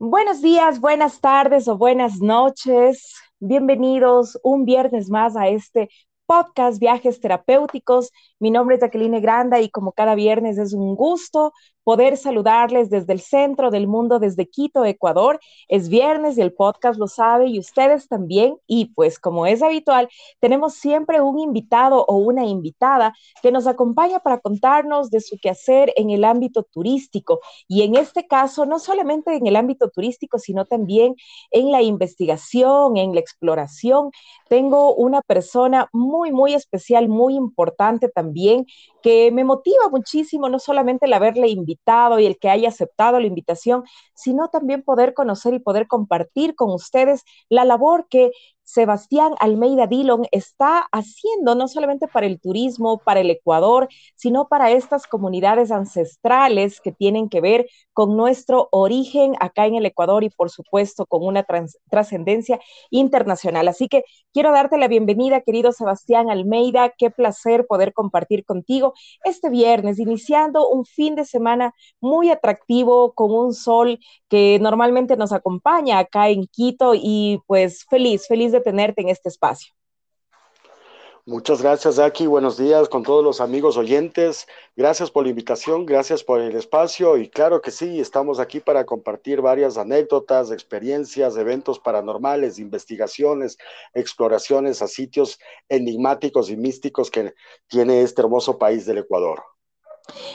Buenos días, buenas tardes o buenas noches. Bienvenidos un viernes más a este podcast Viajes Terapéuticos. Mi nombre es Jacqueline Granda y como cada viernes es un gusto poder saludarles desde el centro del mundo, desde Quito, Ecuador. Es viernes y el podcast lo sabe y ustedes también. Y pues como es habitual, tenemos siempre un invitado o una invitada que nos acompaña para contarnos de su quehacer en el ámbito turístico. Y en este caso, no solamente en el ámbito turístico, sino también en la investigación, en la exploración. Tengo una persona muy, muy especial, muy importante también, que me motiva muchísimo, no solamente el haberle invitado y el que haya aceptado la invitación, sino también poder conocer y poder compartir con ustedes la labor que Sebastián Almeida Dillon está haciendo no solamente para el turismo, para el Ecuador, sino para estas comunidades ancestrales que tienen que ver con nuestro origen acá en el Ecuador y por supuesto con una trascendencia internacional. Así que quiero darte la bienvenida, querido Sebastián Almeida. Qué placer poder compartir contigo este viernes, iniciando un fin de semana muy atractivo con un sol que normalmente nos acompaña acá en Quito y pues feliz, feliz de tenerte en este espacio. Muchas gracias, Aki. Buenos días con todos los amigos oyentes. Gracias por la invitación, gracias por el espacio y claro que sí, estamos aquí para compartir varias anécdotas, experiencias, eventos paranormales, investigaciones, exploraciones a sitios enigmáticos y místicos que tiene este hermoso país del Ecuador.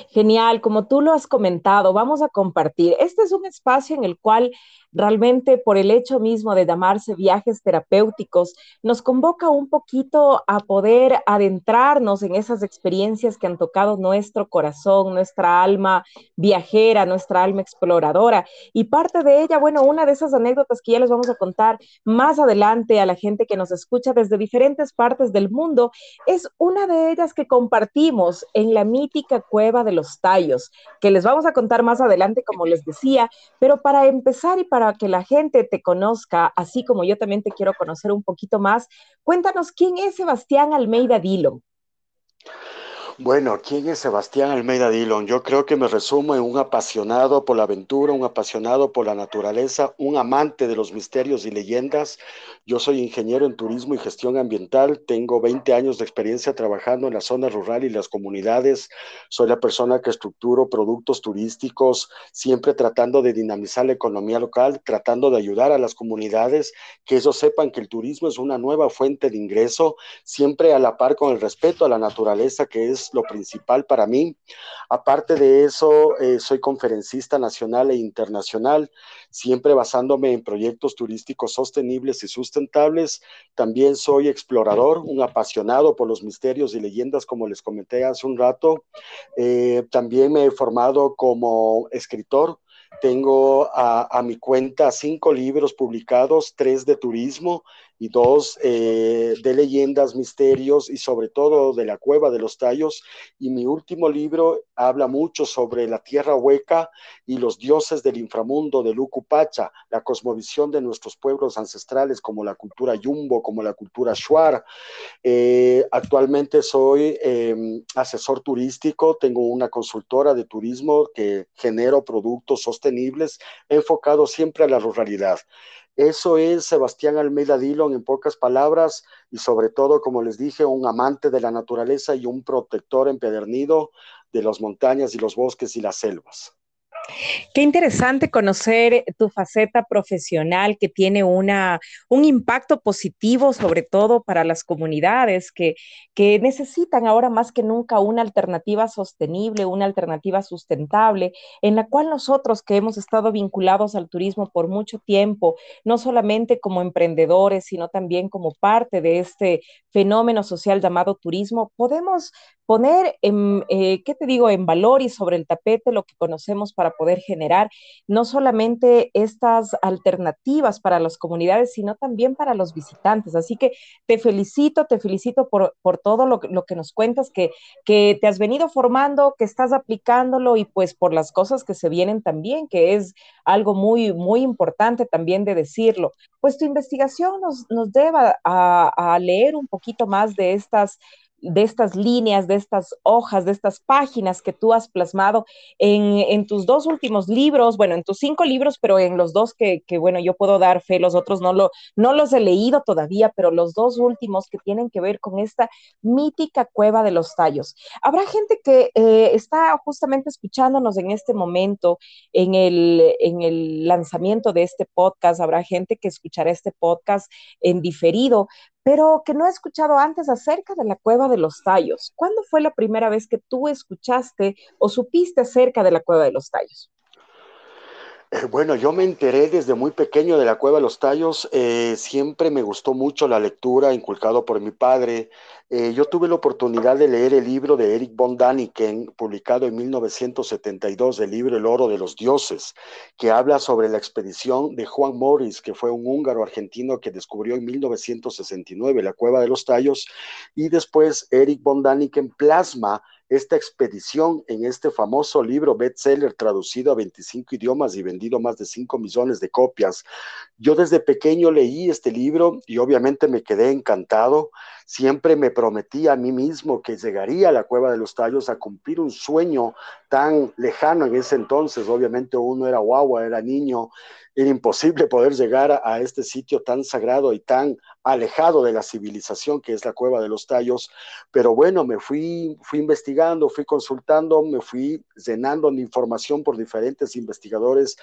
Genial, como tú lo has comentado, vamos a compartir. Este es un espacio en el cual realmente por el hecho mismo de llamarse viajes terapéuticos, nos convoca un poquito a poder adentrarnos en esas experiencias que han tocado nuestro corazón, nuestra alma viajera, nuestra alma exploradora. Y parte de ella, bueno, una de esas anécdotas que ya les vamos a contar más adelante a la gente que nos escucha desde diferentes partes del mundo, es una de ellas que compartimos en la mítica cueva de los tallos, que les vamos a contar más adelante, como les decía, pero para empezar y para que la gente te conozca, así como yo también te quiero conocer un poquito más, cuéntanos quién es Sebastián Almeida Dillon. Bueno, ¿quién es Sebastián Almeida Dillon? Yo creo que me resumo en un apasionado por la aventura, un apasionado por la naturaleza, un amante de los misterios y leyendas. Yo soy ingeniero en turismo y gestión ambiental, tengo 20 años de experiencia trabajando en la zona rural y las comunidades. Soy la persona que estructuro productos turísticos, siempre tratando de dinamizar la economía local, tratando de ayudar a las comunidades, que ellos sepan que el turismo es una nueva fuente de ingreso, siempre a la par con el respeto a la naturaleza, que es lo principal para mí. Aparte de eso, eh, soy conferencista nacional e internacional, siempre basándome en proyectos turísticos sostenibles y sustentables. También soy explorador, un apasionado por los misterios y leyendas, como les comenté hace un rato. Eh, también me he formado como escritor tengo a, mi cuenta cinco libros publicados, tres de turismo y dos eh, de leyendas, misterios y sobre todo de la cueva de los tallos. Y mi último libro habla mucho sobre la tierra hueca y los dioses del inframundo de Lucupacha, la cosmovisión de nuestros pueblos ancestrales como la cultura yumbo, como la cultura shuar. Eh, actualmente soy em, asesor turístico, tengo una consultora de turismo que genero productos sostenibles enfocados siempre a la ruralidad. Eso es Sebastián Almeida Dillon en pocas palabras y sobre todo, como les dije, un amante de la naturaleza y un protector empedernido de las montañas y los bosques y las selvas. Qué interesante conocer tu faceta profesional que tiene una, un impacto positivo, sobre todo para las comunidades que, que necesitan ahora más que nunca una alternativa sostenible, una alternativa sustentable, en la cual nosotros que hemos estado vinculados al turismo por mucho tiempo, no solamente como emprendedores, sino también como parte de este fenómeno social llamado turismo, podemos poner en, eh, ¿qué te digo?, en valor y sobre el tapete lo que conocemos para poder generar no solamente estas alternativas para las comunidades, sino también para los visitantes. Así que te felicito, te felicito por, por todo lo, lo, que nos cuentas, que, que te has venido formando, que estás aplicándolo y pues por las cosas que se vienen también, que es algo muy, muy importante también de decirlo. Pues tu investigación nos, nos lleva a, a leer un poquito más de estas de estas líneas, de estas hojas, de estas páginas que tú has plasmado en, tus dos últimos libros, bueno, en tus cinco libros, pero en los dos que, bueno, yo puedo dar fe, los otros no, lo, no los he leído todavía, pero los dos últimos que tienen que ver con esta mítica cueva de los tallos. Habrá gente que eh, está justamente escuchándonos en este momento, en el, en el lanzamiento de este podcast, habrá gente que escuchará este podcast en diferido, pero que no he escuchado antes acerca de la cueva de los tallos. ¿Cuándo fue la primera vez que tú escuchaste o supiste acerca de la cueva de los tallos? Eh, bueno, yo me enteré desde muy pequeño de la Cueva de los Tallos. Eh, siempre me gustó mucho la lectura, inculcado por mi padre. Eh, yo tuve la oportunidad de leer el libro de Eric von Daniken, publicado en 1972, el libro El oro de los dioses, que habla sobre la expedición de Juan Morris, que fue un húngaro argentino que descubrió en 1969 la Cueva de los Tallos. Y después Eric von Daniken plasma esta expedición en este famoso libro bestseller traducido a 25 idiomas y vendido más de 5 millones de copias. Yo desde pequeño leí este libro y obviamente me quedé encantado. Siempre me prometí a mí mismo que llegaría a la Cueva de los Tallos a cumplir un sueño tan lejano en ese entonces. Obviamente uno era guagua, era niño, era imposible poder llegar a, este sitio tan sagrado y tan alejado de la civilización que es la Cueva de los Tallos. Pero bueno, me fui, fui investigando, fui consultando, me fui llenando de información por diferentes investigadores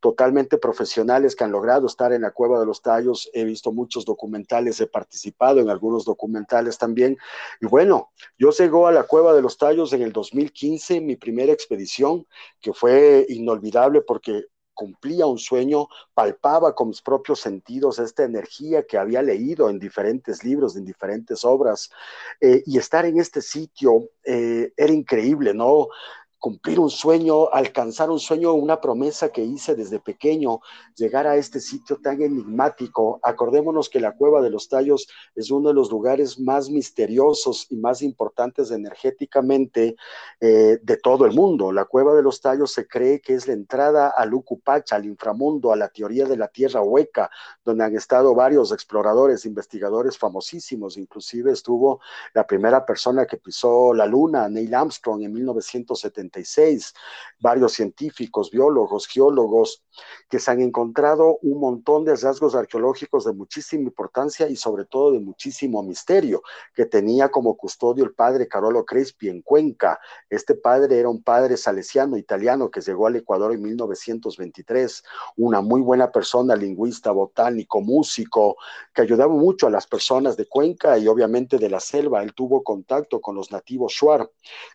totalmente profesionales que han logrado estar en la Cueva de los Tallos. He visto muchos documentales, he participado en algunos documentales también. Y bueno, yo llegó a la Cueva de los Tallos en el 2015, mi expedición, que fue inolvidable porque cumplía un sueño, palpaba con mis propios sentidos esta energía que había leído en diferentes libros, en diferentes obras, eh, y estar en este sitio eh, era increíble, ¿no? Cumplir un sueño, alcanzar un sueño, una promesa que hice desde pequeño, llegar a este sitio tan enigmático. Acordémonos que la Cueva de los Tallos es uno de los lugares más misteriosos y más importantes energéticamente eh, de todo el mundo. La Cueva de los Tallos se cree que es la entrada al Ucupacha, al inframundo, a la teoría de la Tierra hueca, donde han estado varios exploradores, investigadores famosísimos. Inclusive estuvo la primera persona que pisó la Luna, Neil Armstrong, en 1970 varios científicos, biólogos, geólogos, que se han encontrado un montón de hallazgos arqueológicos de muchísima importancia y sobre todo de muchísimo misterio, que tenía como custodio el padre Carolo Crespi en Cuenca. Este padre era un padre salesiano italiano que llegó al Ecuador en 1923, una muy buena persona, lingüista, botánico, músico, que ayudaba mucho a las personas de Cuenca y obviamente de la selva. Él tuvo contacto con los nativos Shuar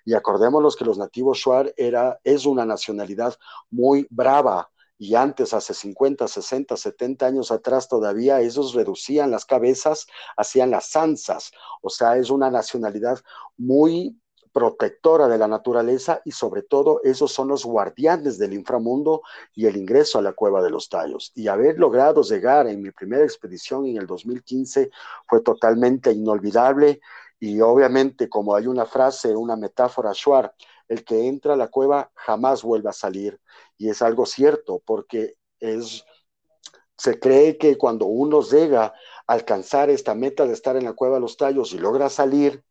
y acordémonos que los nativos era, es una nacionalidad muy brava, y antes, hace 50, 60, 70 años atrás todavía, ellos reducían las cabezas, hacían las zanzas, o sea, es una nacionalidad muy protectora de la naturaleza y sobre todo esos son los guardianes del inframundo y el ingreso a la cueva de los tallos. Y haber logrado llegar en mi primera expedición en el 2015 fue totalmente inolvidable y obviamente como hay una frase, una metáfora Shuar, el que entra a la cueva jamás vuelve a salir. Y es algo cierto, porque es, se cree que cuando uno llega a alcanzar esta meta de estar en la cueva de los tallos y logra salir,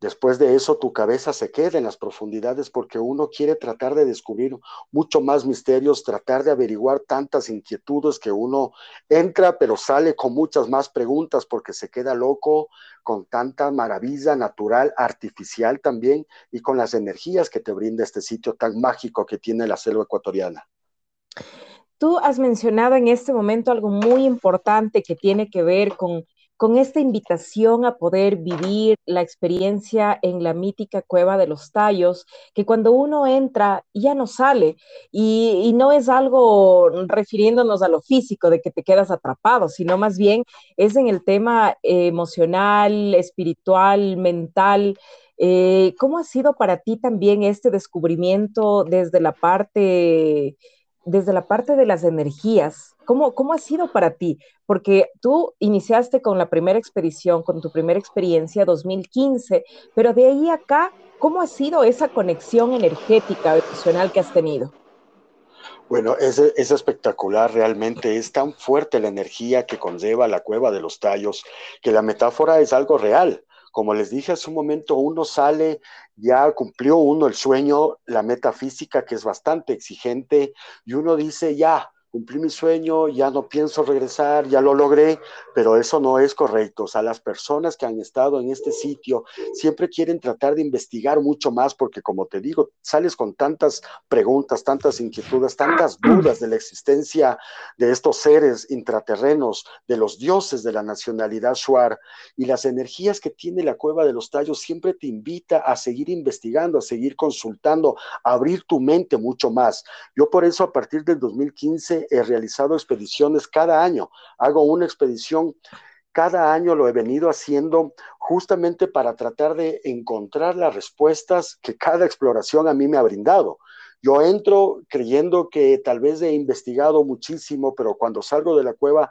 Después de eso, tu cabeza se queda en las profundidades porque uno quiere tratar de descubrir mucho más misterios, tratar de averiguar tantas inquietudes que uno entra, pero sale con muchas más preguntas porque se queda loco con tanta maravilla natural, artificial también, y con las energías que te brinda este sitio tan mágico que tiene la selva ecuatoriana. Tú has mencionado en este momento algo muy importante que tiene que ver con con esta invitación a poder vivir la experiencia en la mítica cueva de los tallos, que cuando uno entra ya no sale y, no es algo refiriéndonos a lo físico de que te quedas atrapado, sino más bien es en el tema emocional, espiritual, mental. Eh, ¿Cómo ha sido para ti también este descubrimiento desde la parte, desde la parte de las energías? ¿Cómo, ¿Cómo ha sido para ti? Porque tú iniciaste con la primera expedición, con tu primera experiencia 2015, pero de ahí acá, ¿cómo ha sido esa conexión energética emocional que has tenido? Bueno, es, es, espectacular, realmente es tan fuerte la energía que conlleva la cueva de los tallos, que la metáfora es algo real. Como les dije hace un momento, uno sale, ya cumplió uno el sueño, la metafísica que es bastante exigente, y uno dice, ya, cumplí mi sueño, ya no pienso regresar, ya lo logré, pero eso no es correcto. O sea, las personas que han estado en este sitio siempre quieren tratar de investigar mucho más porque, como te digo, sales con tantas preguntas, tantas inquietudes, tantas dudas de la existencia de estos seres intraterrenos, de los dioses de la nacionalidad Shuar y las energías que tiene la cueva de los tallos siempre te invita a seguir investigando, a seguir consultando, a abrir tu mente mucho más. Yo por eso a partir del 2015 he realizado expediciones cada año. Hago una expedición cada año, lo he venido haciendo justamente para tratar de encontrar las respuestas que cada exploración a mí me ha brindado. Yo entro creyendo que tal vez he investigado muchísimo, pero cuando salgo de la cueva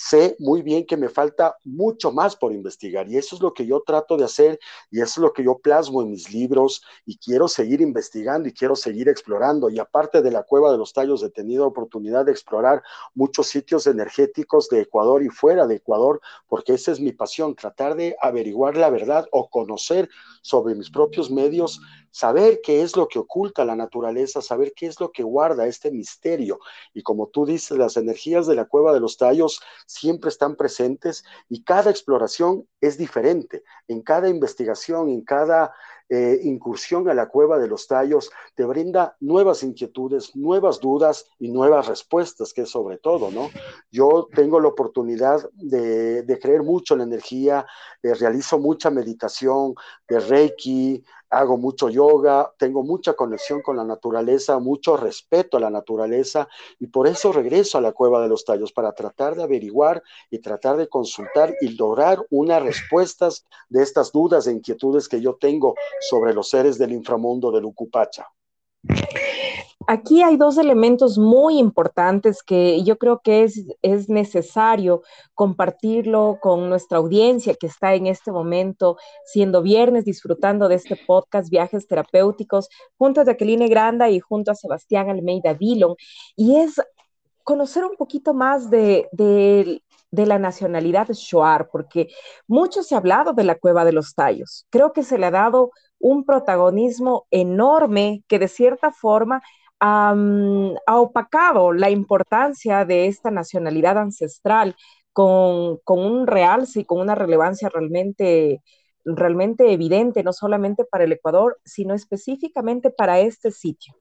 sé muy bien que me falta mucho más por investigar y eso es lo que yo trato de hacer y eso es lo que yo plasmo en mis libros y quiero seguir investigando y quiero seguir explorando. Y aparte de la cueva de los tallos, he tenido oportunidad de explorar muchos sitios energéticos de Ecuador y fuera de Ecuador, porque esa es mi pasión, tratar de averiguar la verdad o conocer sobre mis propios medios saber qué es lo que oculta la naturaleza, saber qué es lo que guarda este misterio. Y como tú dices, las energías de la cueva de los tallos siempre están presentes y cada exploración es diferente. En cada investigación, en cada eh, incursión a la cueva de los tallos te brinda nuevas inquietudes, nuevas dudas y nuevas respuestas, que sobre todo, ¿no? Yo tengo la oportunidad de, creer mucho en la energía, eh, realizo mucha meditación de Reiki, hago mucho yoga, tengo mucha conexión con la naturaleza, mucho respeto a la naturaleza y por eso regreso a la cueva de los tallos para tratar de averiguar y tratar de consultar y lograr unas respuestas de estas dudas e inquietudes que yo tengo sobre los seres del inframundo del Ucupacha aquí hay dos elementos muy importantes que yo creo que es, es necesario compartirlo con nuestra audiencia que está en este momento, siendo viernes, disfrutando de este podcast Viajes Terapéuticos, junto a Jacqueline Granda y junto a Sebastián Almeida Dillon. Y es conocer un poquito más de, de, de la nacionalidad Shuar, porque mucho se ha hablado de la cueva de los tallos. Creo que se le ha dado un protagonismo enorme que de cierta forma ha opacado la importancia de esta nacionalidad ancestral con, un realce y con una relevancia realmente, realmente evidente, no solamente para el Ecuador, sino específicamente para este sitio.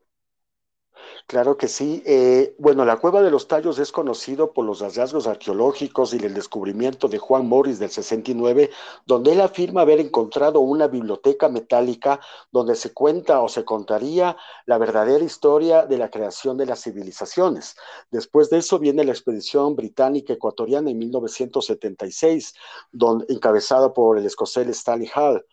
Claro que sí. Eh, bueno, la Cueva de los Tallos es conocido por los hallazgos arqueológicos y el descubrimiento de Juan Morris del 69, donde él afirma haber encontrado una biblioteca metálica donde se cuenta o se contaría la verdadera historia de la creación de las civilizaciones. Después de eso viene la expedición británica ecuatoriana en 1976, donde, encabezada por el escocés Stanley Hall.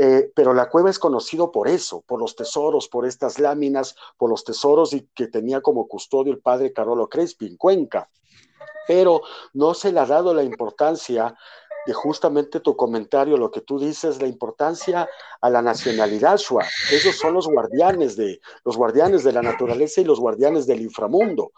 Eh, pero la cueva es conocido por eso, por los tesoros, por estas láminas, por los tesoros y que tenía como custodio el padre Carolo Crespi en Cuenca. Pero no se le ha dado la importancia de justamente tu comentario, lo que tú dices, la importancia a la nacionalidad Shua. Esos son los guardianes de los guardianes de la naturaleza y los guardianes del inframundo,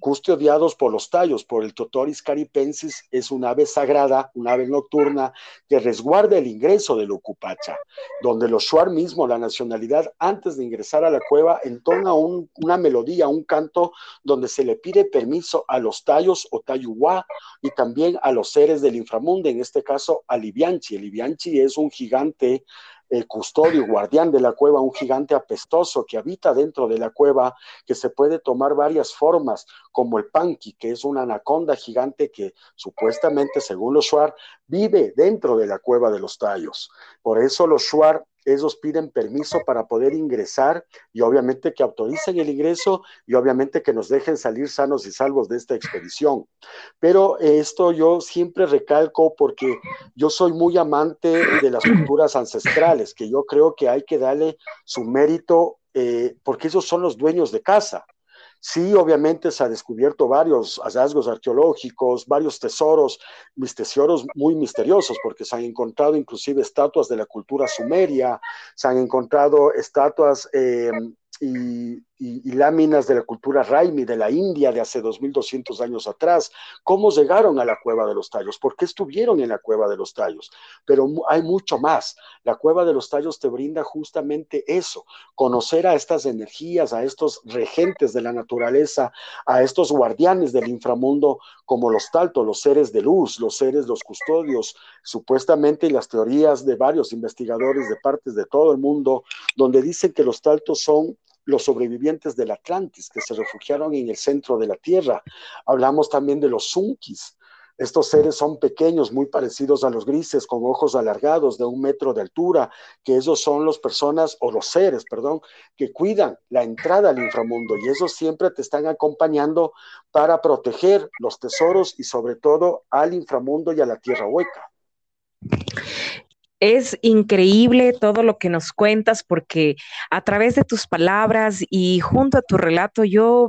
custodiados por los tallos, por el Totoris caripensis, es un ave sagrada, un ave nocturna que resguarda el ingreso del Ucupacha, donde los Shuar mismo, la nacionalidad, antes de ingresar a la cueva, entona una melodía, un canto donde se le pide permiso a los tallos o tayuá y también a los seres del inframundo, este caso a Libianchi. Libianchi es un gigante el custodio, guardián de la cueva, un gigante apestoso que habita dentro de la cueva, que se puede tomar varias formas, como el Panqui, que es una anaconda gigante que supuestamente, según los Shuar, vive dentro de la cueva de los tallos. Por eso los Shuar ellos piden permiso para poder ingresar y obviamente que autoricen el ingreso y obviamente que nos dejen salir sanos y salvos de esta expedición. Pero esto yo siempre recalco porque yo soy muy amante de las culturas ancestrales, que yo creo que hay que darle su mérito eh, porque ellos son los dueños de casa. Sí, obviamente se ha descubierto varios hallazgos arqueológicos, varios tesoros, mis tesoros muy misteriosos, porque se han encontrado inclusive estatuas de la cultura sumeria, se han encontrado estatuas em, y y, láminas de la cultura Raimi de la India de hace 2200 años atrás. ¿Cómo llegaron a la cueva de los tallos? ¿Por qué estuvieron en la cueva de los tallos? Pero hay mucho más. La cueva de los tallos te brinda justamente eso, conocer a estas energías, a estos regentes de la naturaleza, a estos guardianes del inframundo como los taltos, los seres de luz, los seres, los custodios, supuestamente las teorías de varios investigadores de partes de todo el mundo, donde dicen que los taltos son los sobrevivientes del Atlantis que se refugiaron en el centro de la Tierra. Hablamos también de los Sunkis. Estos seres son pequeños, muy parecidos a los grises, con ojos alargados de un metro de altura, que esos son las personas, o los seres, perdón, que cuidan la entrada al inframundo y esos siempre te están acompañando para proteger los tesoros y sobre todo al inframundo y a la tierra hueca. Es increíble todo lo que nos cuentas porque a través de tus palabras y junto a tu relato yo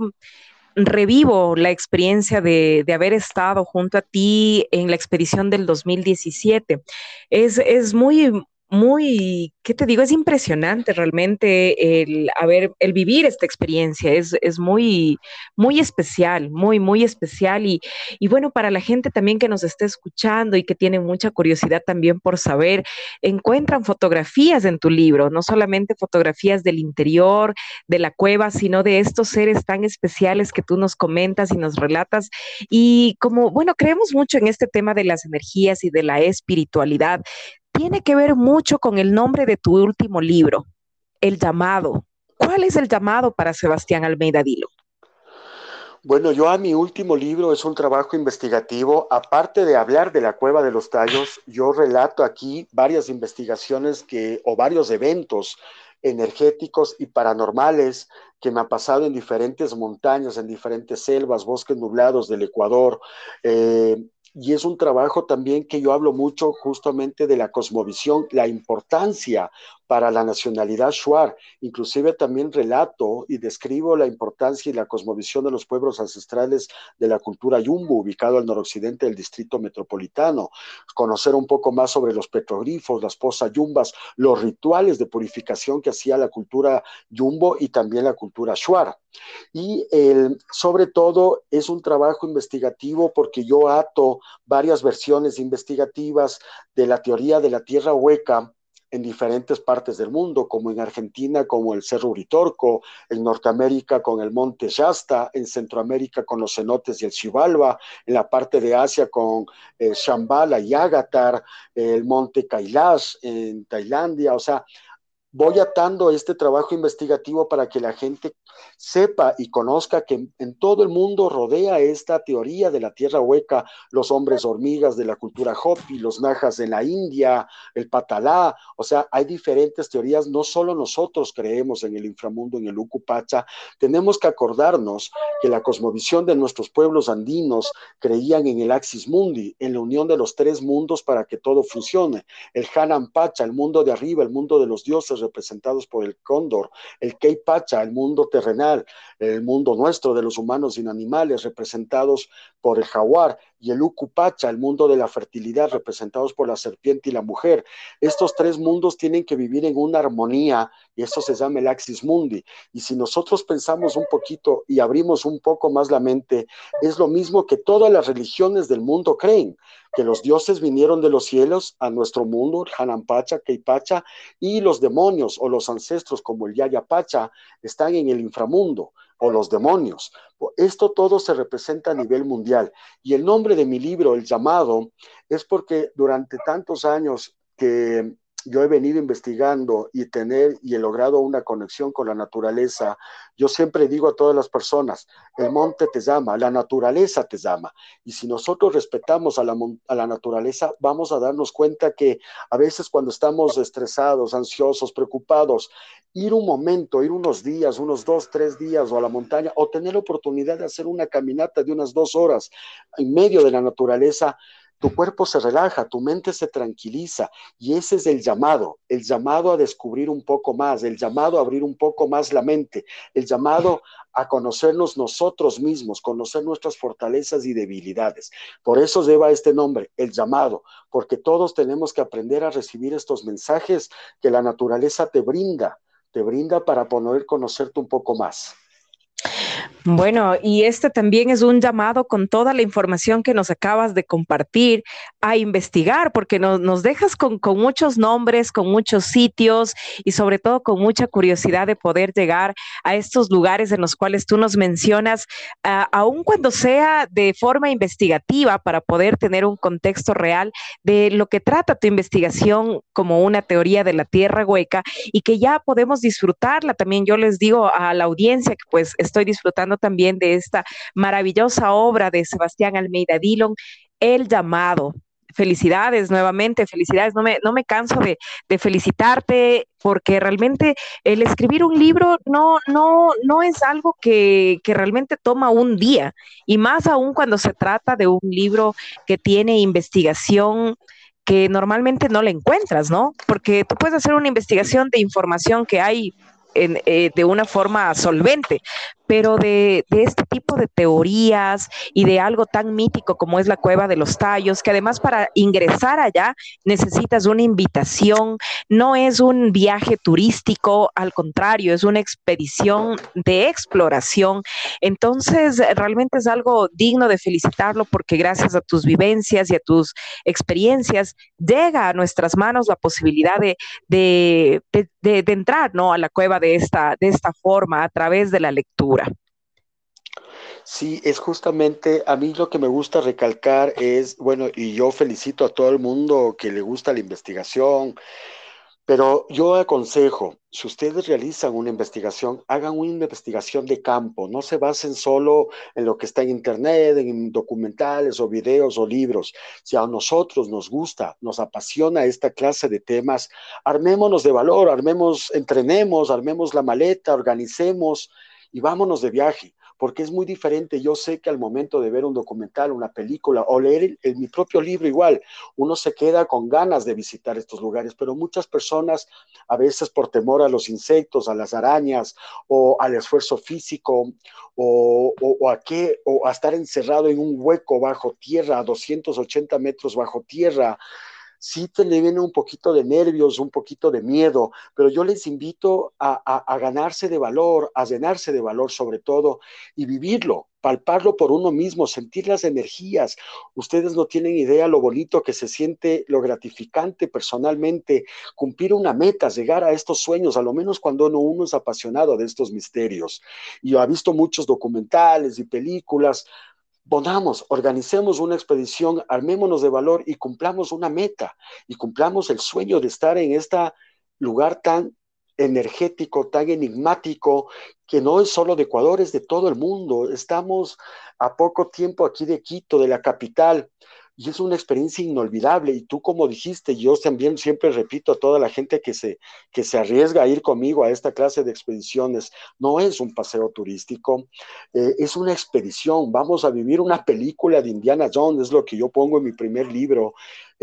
revivo la experiencia de, haber estado junto a ti en la expedición del 2017. Es, es muy, muy, ¿qué te digo? Es impresionante realmente el, haber, el vivir esta experiencia, es, es muy, muy especial, muy, muy especial. Y, y, bueno, para la gente también que nos esté escuchando y que tiene mucha curiosidad también por saber, encuentran fotografías en tu libro, no solamente fotografías del interior, de la cueva, sino de estos seres tan especiales que tú nos comentas y nos relatas. Y como, bueno, creemos mucho en este tema de las energías y de la espiritualidad tiene que ver mucho con el nombre de tu último libro, El llamado. ¿Cuál es el llamado para Sebastián Almeida Dilo? Bueno, yo a mi último libro es un trabajo investigativo. Aparte de hablar de la cueva de los tallos, yo relato aquí varias investigaciones que, o varios eventos energéticos y paranormales que me han pasado en diferentes montañas, en diferentes selvas, bosques nublados del Ecuador, eh, y es un trabajo también que yo hablo mucho justamente de la cosmovisión, la importancia para la nacionalidad shuar. Inclusive también relato y describo la importancia y la cosmovisión de los pueblos ancestrales de la cultura yumbo, ubicado al noroccidente del distrito metropolitano. Conocer un poco más sobre los petroglifos, las posas yumbas, los rituales de purificación que hacía la cultura yumbo y también la cultura shuar. Y sobre todo es un trabajo investigativo porque yo ato varias versiones investigativas de la teoría de la tierra hueca en diferentes partes del mundo, como en Argentina, como el Cerro Uritorco, en Norteamérica con el Monte Shasta, en Centroamérica con los cenotes y el Xibalba, en la parte de Asia con eh, Shambhala y Agatar, el Monte Kailash en Tailandia, o sea, voy atando este trabajo investigativo para que la gente sepa y conozca que en todo el mundo rodea esta teoría de la tierra hueca, los hombres hormigas de la cultura Hopi, los najas de la India, el patalá, o sea, hay diferentes teorías, no solo nosotros creemos en el inframundo, en el Ucupacha, tenemos que acordarnos que la cosmovisión de nuestros pueblos andinos creían en el Axis Mundi, en la unión de los tres mundos para que todo funcione, el Hanan Pacha, el mundo de arriba, el mundo de los dioses, representados por el cóndor, el Keipacha, el mundo terrenal, el mundo nuestro de los humanos y animales, representados por el jaguar, y el Ucupacha, el mundo de la fertilidad, representados por la serpiente y la mujer. Estos tres mundos tienen que vivir en una armonía y eso se llama el Axis Mundi. Y si nosotros pensamos un poquito y abrimos un poco más la mente, es lo mismo que todas las religiones del mundo creen, que los dioses vinieron de los cielos a nuestro mundo, Hanampacha, Keipacha, y los demonios o los ancestros como el Yayapacha están en el inframundo o los demonios. Esto todo se representa a nivel mundial. Y el nombre de mi libro, El llamado, es porque durante tantos años que yo he venido investigando y tener y he logrado una conexión con la naturaleza, yo siempre digo a todas las personas, el monte te llama, la naturaleza te llama. Y si nosotros respetamos a la, a la naturaleza, vamos a darnos cuenta que a veces cuando estamos estresados, ansiosos, preocupados, ir un momento, ir unos días, unos dos, tres días o a la montaña o tener la oportunidad de hacer una caminata de unas dos horas en medio de la naturaleza, tu cuerpo se relaja, tu mente se tranquiliza y ese es el llamado, el llamado a descubrir un poco más, el llamado a abrir un poco más la mente, el llamado a conocernos nosotros mismos, conocer nuestras fortalezas y debilidades. Por eso lleva este nombre, el llamado, porque todos tenemos que aprender a recibir estos mensajes que la naturaleza te brinda te brinda para poder conocerte un poco más. Bueno, y este también es un llamado con toda la información que nos acabas de compartir a investigar, porque nos dejas con, muchos nombres, con muchos sitios y sobre todo con mucha curiosidad de poder llegar a estos lugares en los cuales tú nos mencionas, uh, aun cuando sea de forma investigativa, para poder tener un contexto real de lo que trata tu investigación como una teoría de la tierra hueca y que ya podemos disfrutarla. También yo les digo a la audiencia que pues estoy disfrutando también de esta maravillosa obra de Sebastián Almeida Dillon, El llamado. Felicidades nuevamente, felicidades. No me, no me canso de, de felicitarte porque realmente el escribir un libro no, no, no es algo que, que, realmente toma un día, y más aún cuando se trata de un libro que tiene investigación que normalmente no la encuentras, ¿no? Porque tú puedes hacer una investigación de información que hay eh, de una forma solvente, pero de, este tipo de teorías y de algo tan mítico como es la cueva de los tallos, que además para ingresar allá necesitas una invitación, no es un viaje turístico, al contrario, es una expedición de exploración. Entonces, realmente es algo digno de felicitarlo porque gracias a tus vivencias y a tus experiencias llega a nuestras manos la posibilidad de, de, de entrar ¿no? a la cueva de esta, de esta forma a través de la lectura. Sí, es justamente, a mí lo que me gusta recalcar es, bueno, y yo felicito a todo el mundo que le gusta la investigación, pero yo aconsejo, si ustedes realizan una investigación, hagan una investigación de campo, no se basen solo en lo que está en Internet, en documentales o videos o libros. Si a nosotros nos gusta, nos apasiona esta clase de temas, armémonos de valor, armemos, entrenemos, armemos la maleta, organicemos y vámonos de viaje porque es muy diferente. Yo sé que al momento de ver un documental, una película o leer en mi propio libro igual, uno se queda con ganas de visitar estos lugares, pero muchas personas, a veces por temor a los insectos, a las arañas o al esfuerzo físico o, o, a qué, o a estar encerrado en un hueco bajo tierra, a 280 metros bajo tierra, sí te le viene un poquito de nervios, un poquito de miedo, pero yo les invito a, ganarse de valor, a llenarse de valor sobre todo y vivirlo, palparlo por uno mismo, sentir las energías. Ustedes no tienen idea lo bonito que se siente, lo gratificante personalmente, cumplir una meta, llegar a estos sueños, a lo menos cuando uno, uno es apasionado de estos misterios. Y yo he visto muchos documentales y películas, Ponamos, organicemos una expedición, armémonos de valor y cumplamos una meta y cumplamos el sueño de estar en este lugar tan energético, tan enigmático, que no es solo de Ecuador, es de todo el mundo. Estamos a poco tiempo aquí de Quito, de la capital, y es una experiencia inolvidable. Y tú, como dijiste, yo también siempre repito a toda la gente que se, que se arriesga a ir conmigo a esta clase de expediciones, no es un paseo turístico, eh, es una expedición. Vamos a vivir una película de Indiana Jones, es lo que yo pongo en mi primer libro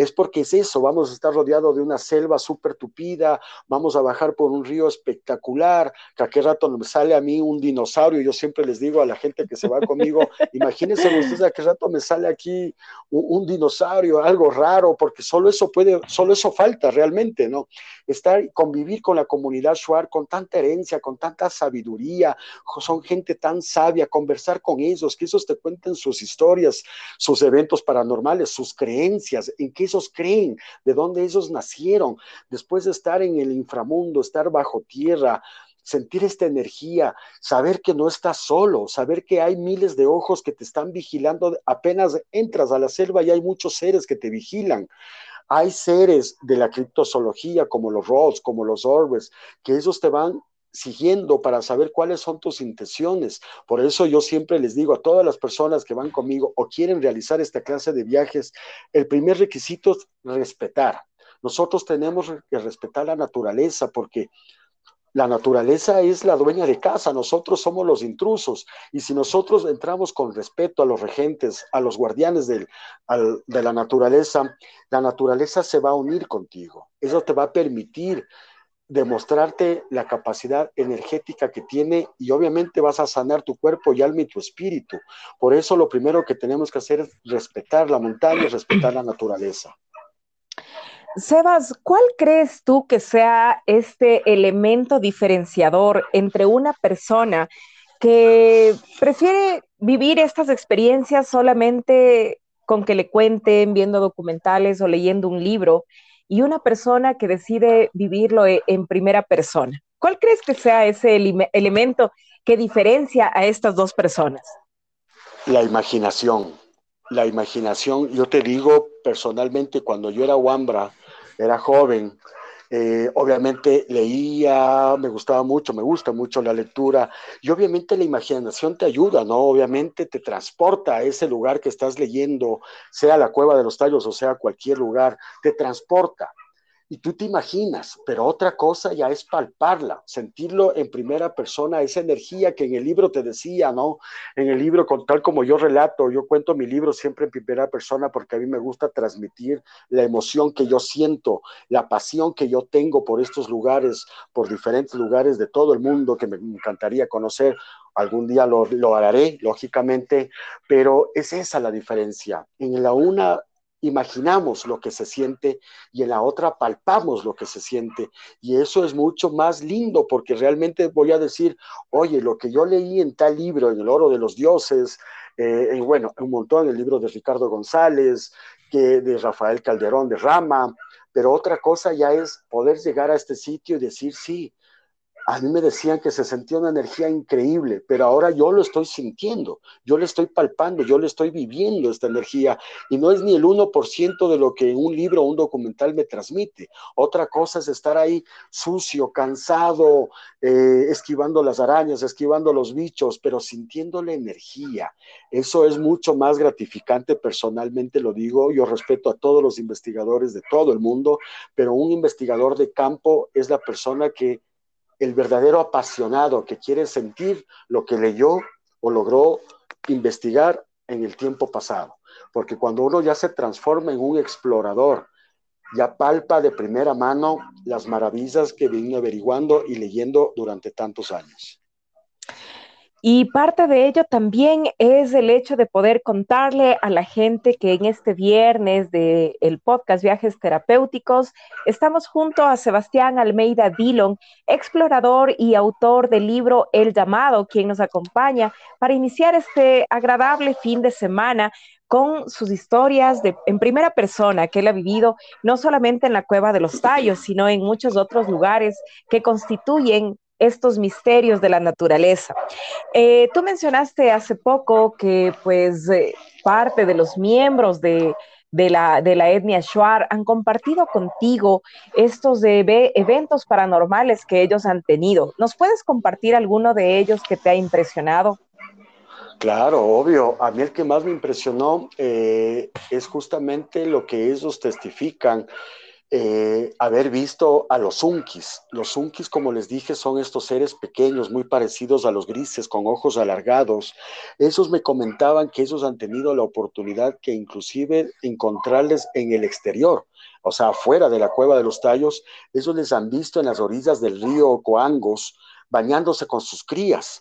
es porque es eso, vamos a estar rodeados de una selva súper tupida, vamos a bajar por un río espectacular, que a qué rato me sale a mí un dinosaurio, yo siempre les digo a la gente que se va conmigo, imagínense ustedes a qué rato me sale aquí un, dinosaurio, algo raro, porque solo eso puede, solo eso falta realmente, ¿no? Estar, convivir con la comunidad Shuar con tanta herencia, con tanta sabiduría, son gente tan sabia, conversar con ellos, que ellos te cuenten sus historias, sus eventos paranormales, sus creencias, en qué esos creen, de dónde ellos nacieron, después de estar en el inframundo, estar bajo tierra, sentir esta energía, saber que no estás solo, saber que hay miles de ojos que te están vigilando, apenas entras a la selva y hay muchos seres que te vigilan. Hay seres de la criptozoología como los Rolls, como los Orbes, que ellos te van siguiendo para saber cuáles son tus intenciones. Por eso yo siempre les digo a todas las personas que van conmigo o quieren realizar esta clase de viajes, el primer requisito es respetar. Nosotros tenemos que respetar la naturaleza porque la naturaleza es la dueña de casa, nosotros somos los intrusos. Y si nosotros entramos con respeto a los regentes, a los guardianes de la naturaleza, la naturaleza se va a unir contigo. Eso te va a permitir demostrarte la capacidad energética que tiene y obviamente vas a sanar tu cuerpo y alma y tu espíritu. Por eso lo primero que tenemos que hacer es respetar la montaña y respetar la naturaleza. Sebas, ¿cuál crees tú que sea este elemento diferenciador entre una persona que prefiere vivir estas experiencias solamente con que le cuenten, viendo documentales o leyendo un libro, y una persona que decide vivirlo e, en primera persona? ¿Cuál crees que sea ese elemento que diferencia a estas dos personas? La imaginación. La imaginación, yo te digo personalmente, cuando yo era Wambra, era joven, eh, obviamente leía, me gustaba mucho, me gusta mucho la lectura y obviamente la imaginación te ayuda, ¿no? Obviamente te transporta a ese lugar que estás leyendo, sea la cueva de los tallos o sea cualquier lugar, te transporta y tú te imaginas, pero otra cosa ya es palparla, sentirlo en primera persona, esa energía que en el libro te decía, ¿no? En el libro, con tal como yo relato, yo cuento mi libro siempre en primera persona porque a mí me gusta transmitir la emoción que yo siento, la pasión que yo tengo por estos lugares, por diferentes lugares de todo el mundo que me encantaría conocer. Algún día lo, lo haré, lógicamente, pero es esa la diferencia. En la una imaginamos lo que se siente y en la otra palpamos lo que se siente. Y eso es mucho más lindo porque realmente voy a decir, oye, lo que yo leí en tal libro, en El Oro de los Dioses, eh, en, bueno, un montón, el libro de Ricardo González, que de Rafael Calderón de Rama, pero otra cosa ya es poder llegar a este sitio y decir, sí, a mí me decían que se sentía una energía increíble, pero ahora yo lo estoy sintiendo, yo le estoy palpando, yo le estoy viviendo esta energía y no es ni el 1% de lo que un libro o un documental me transmite. Otra cosa es estar ahí sucio, cansado, eh, esquivando las arañas, esquivando los bichos, pero sintiendo la energía. Eso es mucho más gratificante, personalmente lo digo, yo respeto a todos los investigadores de todo el mundo, pero un investigador de campo es la persona que el verdadero apasionado que quiere sentir lo que leyó o logró investigar en el tiempo pasado. Porque cuando uno ya se transforma en un explorador, ya palpa de primera mano las maravillas que vino averiguando y leyendo durante tantos años. Y parte de ello también es el hecho de poder contarle a la gente que en este viernes del el podcast Viajes Terapéuticos estamos junto a Sebastián Almeida Dillon, explorador y autor del libro El llamado, quien nos acompaña para iniciar este agradable fin de semana con sus historias de, en primera persona que él ha vivido, no solamente en la cueva de los tallos, sino en muchos otros lugares que constituyen estos misterios de la naturaleza. Eh, tú mencionaste hace poco que pues eh, parte de los miembros de, la, de la etnia Shuar han compartido contigo estos de eventos paranormales que ellos han tenido. ¿Nos puedes compartir alguno de ellos que te ha impresionado? Claro, obvio. A mí el que más me impresionó eh, es justamente lo que ellos testifican eh, haber visto a los unkis. Los unkis, como les dije, son estos seres pequeños, muy parecidos a los grises, con ojos alargados. Esos me comentaban que ellos han tenido la oportunidad que inclusive encontrarles en el exterior, o sea, afuera de la cueva de los tallos, ellos les han visto en las orillas del río Coangos, bañándose con sus crías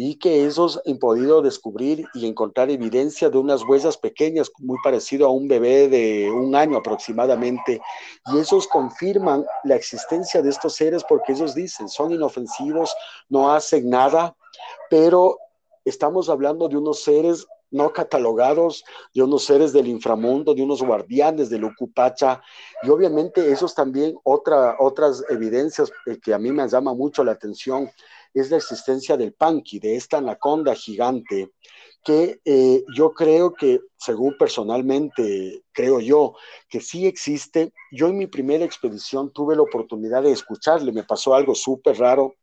y que esos han podido descubrir y encontrar evidencia de unas huellas pequeñas, muy parecido a un bebé de un año aproximadamente, y esos confirman la existencia de estos seres porque ellos dicen, son inofensivos, no hacen nada, pero estamos hablando de unos seres no catalogados, de unos seres del inframundo, de unos guardianes del Ucupacha, y obviamente esos también otra, otras evidencias eh, que a mí me llama mucho la atención es la existencia del Panqui, de esta anaconda gigante, que eh, yo creo que, según personalmente creo yo, que sí existe. Yo en mi primera expedición tuve la oportunidad de escucharle, me pasó algo súper raro.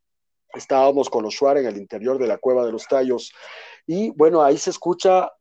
Estábamos con los Shuar en el interior de la cueva de los tallos y bueno, ahí se escucha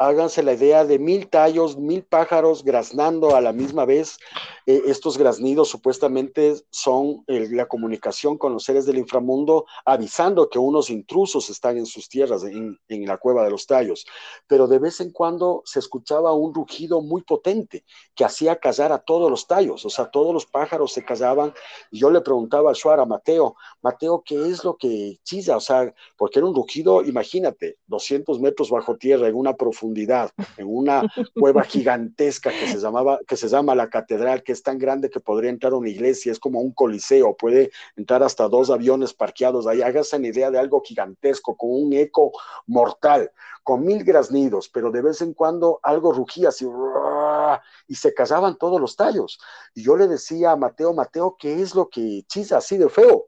háganse la idea de mil tallos, mil pájaros graznando a la misma vez. Eh, estos graznidos supuestamente son la comunicación con los seres del inframundo, avisando que unos intrusos están en sus tierras, en, la cueva de los tallos. Pero de vez en cuando se escuchaba un rugido muy potente que hacía callar a todos los tallos, o sea, todos los pájaros se callaban. Y yo le preguntaba a Shuara, Mateo, Mateo, ¿qué es lo que chilla? O sea, porque era un rugido, imagínate, 200 metros bajo tierra, en una profundidad profundidad, en una cueva gigantesca que se llamaba, que se llama la catedral, que es tan grande que podría entrar a una iglesia, es como un coliseo, puede entrar hasta dos aviones parqueados ahí, hágase una idea de algo gigantesco, con un eco mortal, con mil graznidos, pero de vez en cuando algo rugía así, y se casaban todos los tallos. Y yo le decía a Mateo, Mateo, ¿qué es lo que chisa así de feo?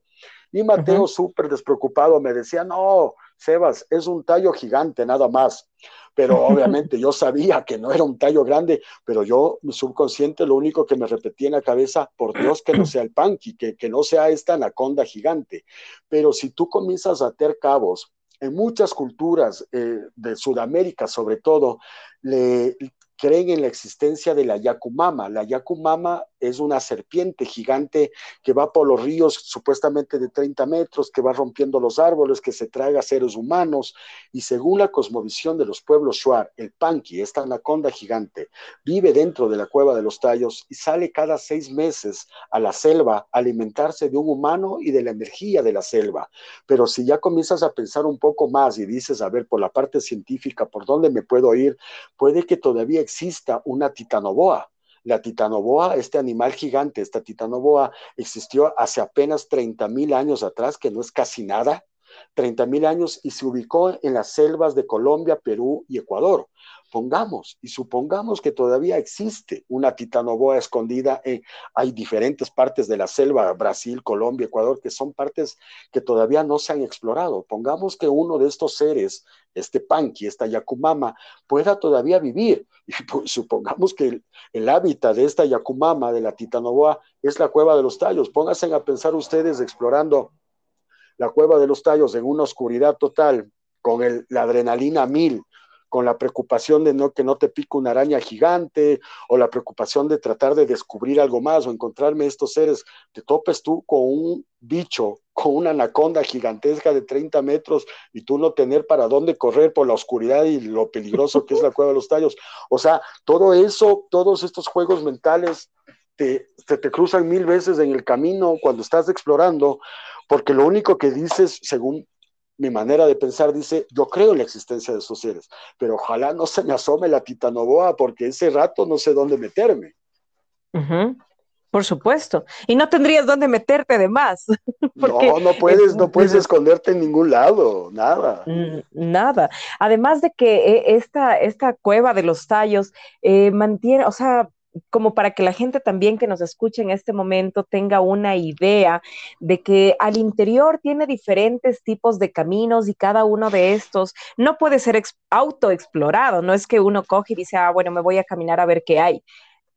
Y Mateo, súper despreocupado, me decía, no, Sebas, es un tallo gigante, nada más. Pero obviamente yo sabía que no era un tallo grande, pero yo, mi subconsciente, lo único que me repetía en la cabeza, por Dios que no sea el panqui, que, que no sea esta anaconda gigante. Pero si tú comienzas a atar cabos, en muchas culturas eh, de Sudamérica sobre todo, le, creen en la existencia de la Yakumama. La Yakumama es una serpiente gigante que va por los ríos supuestamente de 30 metros, que va rompiendo los árboles, que se traga seres humanos. Y según la cosmovisión de los pueblos Shuar, el Panqui, esta anaconda gigante, vive dentro de la cueva de los tallos y sale cada seis meses a la selva a alimentarse de un humano y de la energía de la selva. Pero si ya comienzas a pensar un poco más y dices, a ver, por la parte científica, ¿por dónde me puedo ir? Puede que todavía exista una titanoboa. La titanoboa, este animal gigante, esta titanoboa, existió hace apenas 30 mil años atrás, que no es casi nada, 30 mil años, y se ubicó en las selvas de Colombia, Perú y Ecuador pongamos y supongamos que todavía existe una titanoboa escondida, en, hay diferentes partes de la selva, Brasil, Colombia, Ecuador, que son partes que todavía no se han explorado. Pongamos que uno de estos seres, este Panqui, esta Yakumama, pueda todavía vivir. Y pues, supongamos que el, el, hábitat de esta Yakumama, de la titanoboa, es la cueva de los tallos. Pónganse a pensar ustedes explorando la cueva de los tallos en una oscuridad total, con la adrenalina mil, con la preocupación de no, que no te pique una araña gigante o la preocupación de tratar de descubrir algo más o encontrarme estos seres, te topes tú con un bicho, con una anaconda gigantesca de 30 metros y tú no tener para dónde correr por la oscuridad y lo peligroso que es la cueva de los tallos. O sea, todo eso, todos estos juegos mentales te, te, te cruzan mil veces en el camino cuando estás explorando, porque lo único que dices, según mi manera de pensar dice, yo creo en la existencia de esos seres, pero ojalá no se me asome la titanoboa porque ese rato no sé dónde meterme. Por supuesto. Y no tendrías dónde meterte además. no, no puedes, no puedes esconderte en ningún lado, nada. Nada. Además de que eh, esta, esta cueva de los tallos eh, mantiene, o sea, como para que la gente también que nos escuche en este momento tenga una idea de que al interior tiene diferentes tipos de caminos y cada uno de estos no puede ser autoexplorado, no es que uno coge y dice, ah, bueno, me voy a caminar a ver qué hay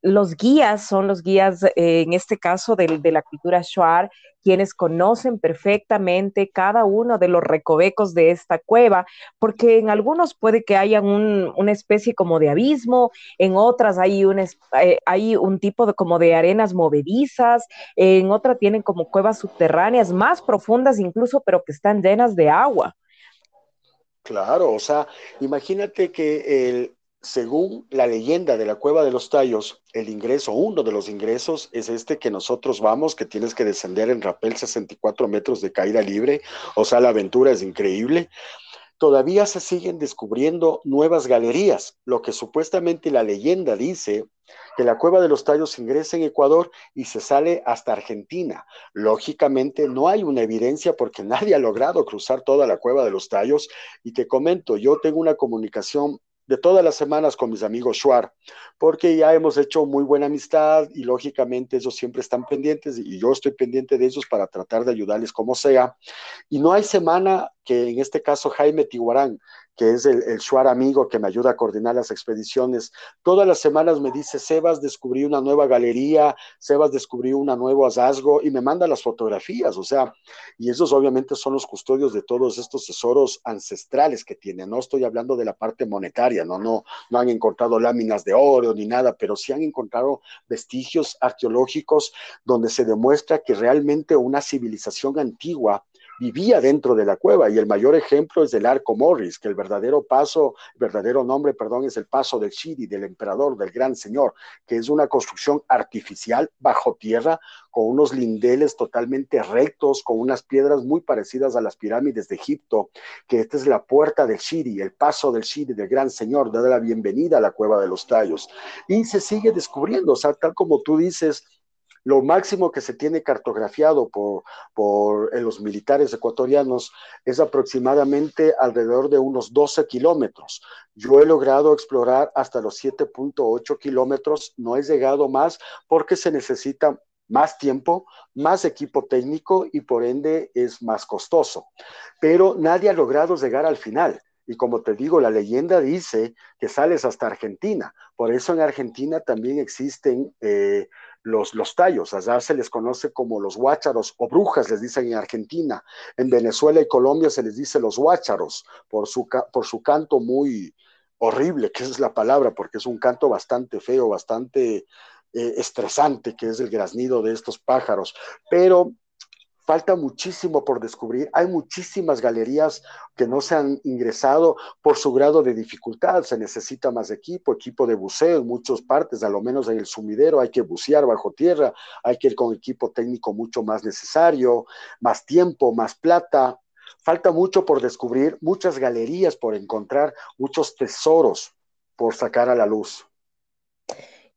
los guías son los guías, eh, en este caso de, de, la cultura Shuar, quienes conocen perfectamente cada uno de los recovecos de esta cueva, porque en algunos puede que haya un, una especie como de abismo, en otras hay un, eh, hay un tipo de como de arenas movedizas, en otra tienen como cuevas subterráneas más profundas incluso, pero que están llenas de agua. Claro, o sea, imagínate que el, según la leyenda de la cueva de los tallos, el ingreso, uno de los ingresos es este que nosotros vamos, que tienes que descender en rapel 64 metros de caída libre, o sea, la aventura es increíble. Todavía se siguen descubriendo nuevas galerías, lo que supuestamente la leyenda dice que la cueva de los tallos ingresa en Ecuador y se sale hasta Argentina. Lógicamente no hay una evidencia porque nadie ha logrado cruzar toda la cueva de los tallos y te comento, yo tengo una comunicación de todas las semanas con mis amigos Shuar, porque ya hemos hecho muy buena amistad y lógicamente ellos siempre están pendientes y yo estoy pendiente de ellos para tratar de ayudarles como sea. Y no hay semana que en este caso Jaime Tiguarán, que es el, el Shuar amigo que me ayuda a coordinar las expediciones, todas las semanas me dice, Sebas, descubrí una nueva galería, Sebas descubrió un nuevo hallazgo y me manda las fotografías, o sea, y esos obviamente son los custodios de todos estos tesoros ancestrales que tienen, no estoy hablando de la parte monetaria, no, no, no han encontrado láminas de oro ni nada, pero sí han encontrado vestigios arqueológicos donde se demuestra que realmente una civilización antigua vivía dentro de la cueva y el mayor ejemplo es el arco Morris, que el verdadero paso, verdadero nombre, perdón, es el paso del Shiri, del emperador, del gran señor, que es una construcción artificial bajo tierra con unos lindeles totalmente rectos, con unas piedras muy parecidas a las pirámides de Egipto, que esta es la puerta del Shiri, el paso del Shiri, del gran señor, da la bienvenida a la cueva de los tallos. Y se sigue descubriendo, o sea, tal como tú dices, lo máximo que se tiene cartografiado por, por los militares ecuatorianos es aproximadamente alrededor de unos 12 kilómetros. Yo he logrado explorar hasta los 7.8 kilómetros, no he llegado más porque se necesita más tiempo, más equipo técnico y por ende es más costoso. Pero nadie ha logrado llegar al final. Y como te digo, la leyenda dice que sales hasta Argentina. Por eso en Argentina también existen eh, los, los tallos, allá se les conoce como los huácharos o brujas, les dicen en Argentina. En Venezuela y Colombia se les dice los huácharos por su, por su canto muy horrible, que es la palabra, porque es un canto bastante feo, bastante eh, estresante, que es el graznido de estos pájaros. Pero falta muchísimo por descubrir. Hay muchísimas galerías que no se han ingresado por su grado de dificultad. Se necesita más equipo, equipo de buceo en muchas partes, a lo menos en el sumidero hay que bucear bajo tierra, hay que ir con equipo técnico mucho más necesario, más tiempo, más plata. Falta mucho por descubrir, muchas galerías por encontrar, muchos tesoros por sacar a la luz.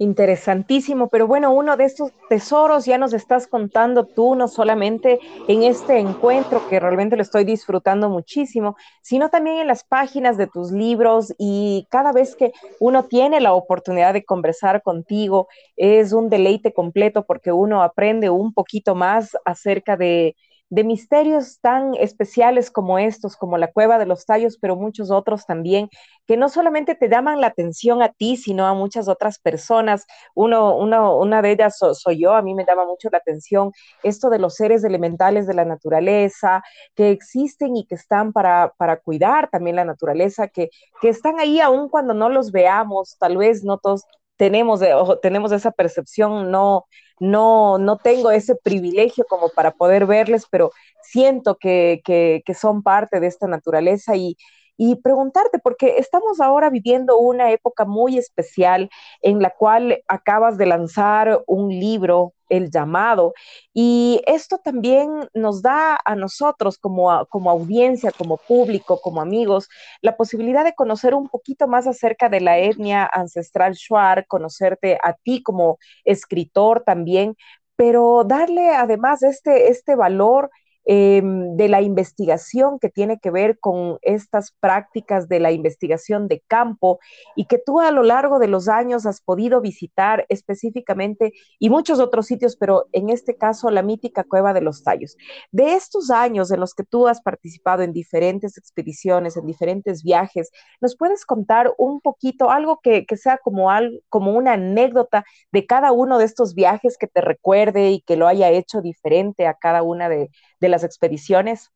Interesantísimo, pero bueno, uno de estos tesoros ya nos estás contando tú, no solamente en este encuentro que realmente lo estoy disfrutando muchísimo, sino también en las páginas de tus libros y cada vez que uno tiene la oportunidad de conversar contigo, es un deleite completo porque uno aprende un poquito más acerca de, de misterios tan especiales como estos, como la cueva de los tallos, pero muchos otros también, que no solamente te llaman la atención a ti, sino a muchas otras personas. Uno, una de ellas soy yo, a mí me llama mucho la atención esto de los seres elementales de la naturaleza, que existen y que están para, para cuidar también la naturaleza, que, que están ahí aun cuando no los veamos, tal vez no todos tenemos, tenemos esa percepción, no, no, no tengo ese privilegio como para poder verles, pero siento que, que, que son parte de esta naturaleza y, y preguntarte, porque estamos ahora viviendo una época muy especial en la cual acabas de lanzar un libro, El llamado, y esto también nos da a nosotros como, como audiencia, como público, como amigos, la posibilidad de conocer un poquito más acerca de la etnia ancestral Shuar, conocerte a ti como escritor también, pero darle además este, este valor Em, de la investigación que tiene que ver con estas prácticas de la investigación de campo y que tú a lo largo de los años has podido visitar específicamente y muchos otros sitios, pero en este caso la mítica Cueva de los Tallos. De estos años en los que tú has participado en diferentes expediciones, en diferentes viajes, ¿nos puedes contar un poquito algo que, sea como, algo, como una anécdota de cada uno de estos viajes que te recuerde y que lo haya hecho diferente a cada una de, de las expediciones?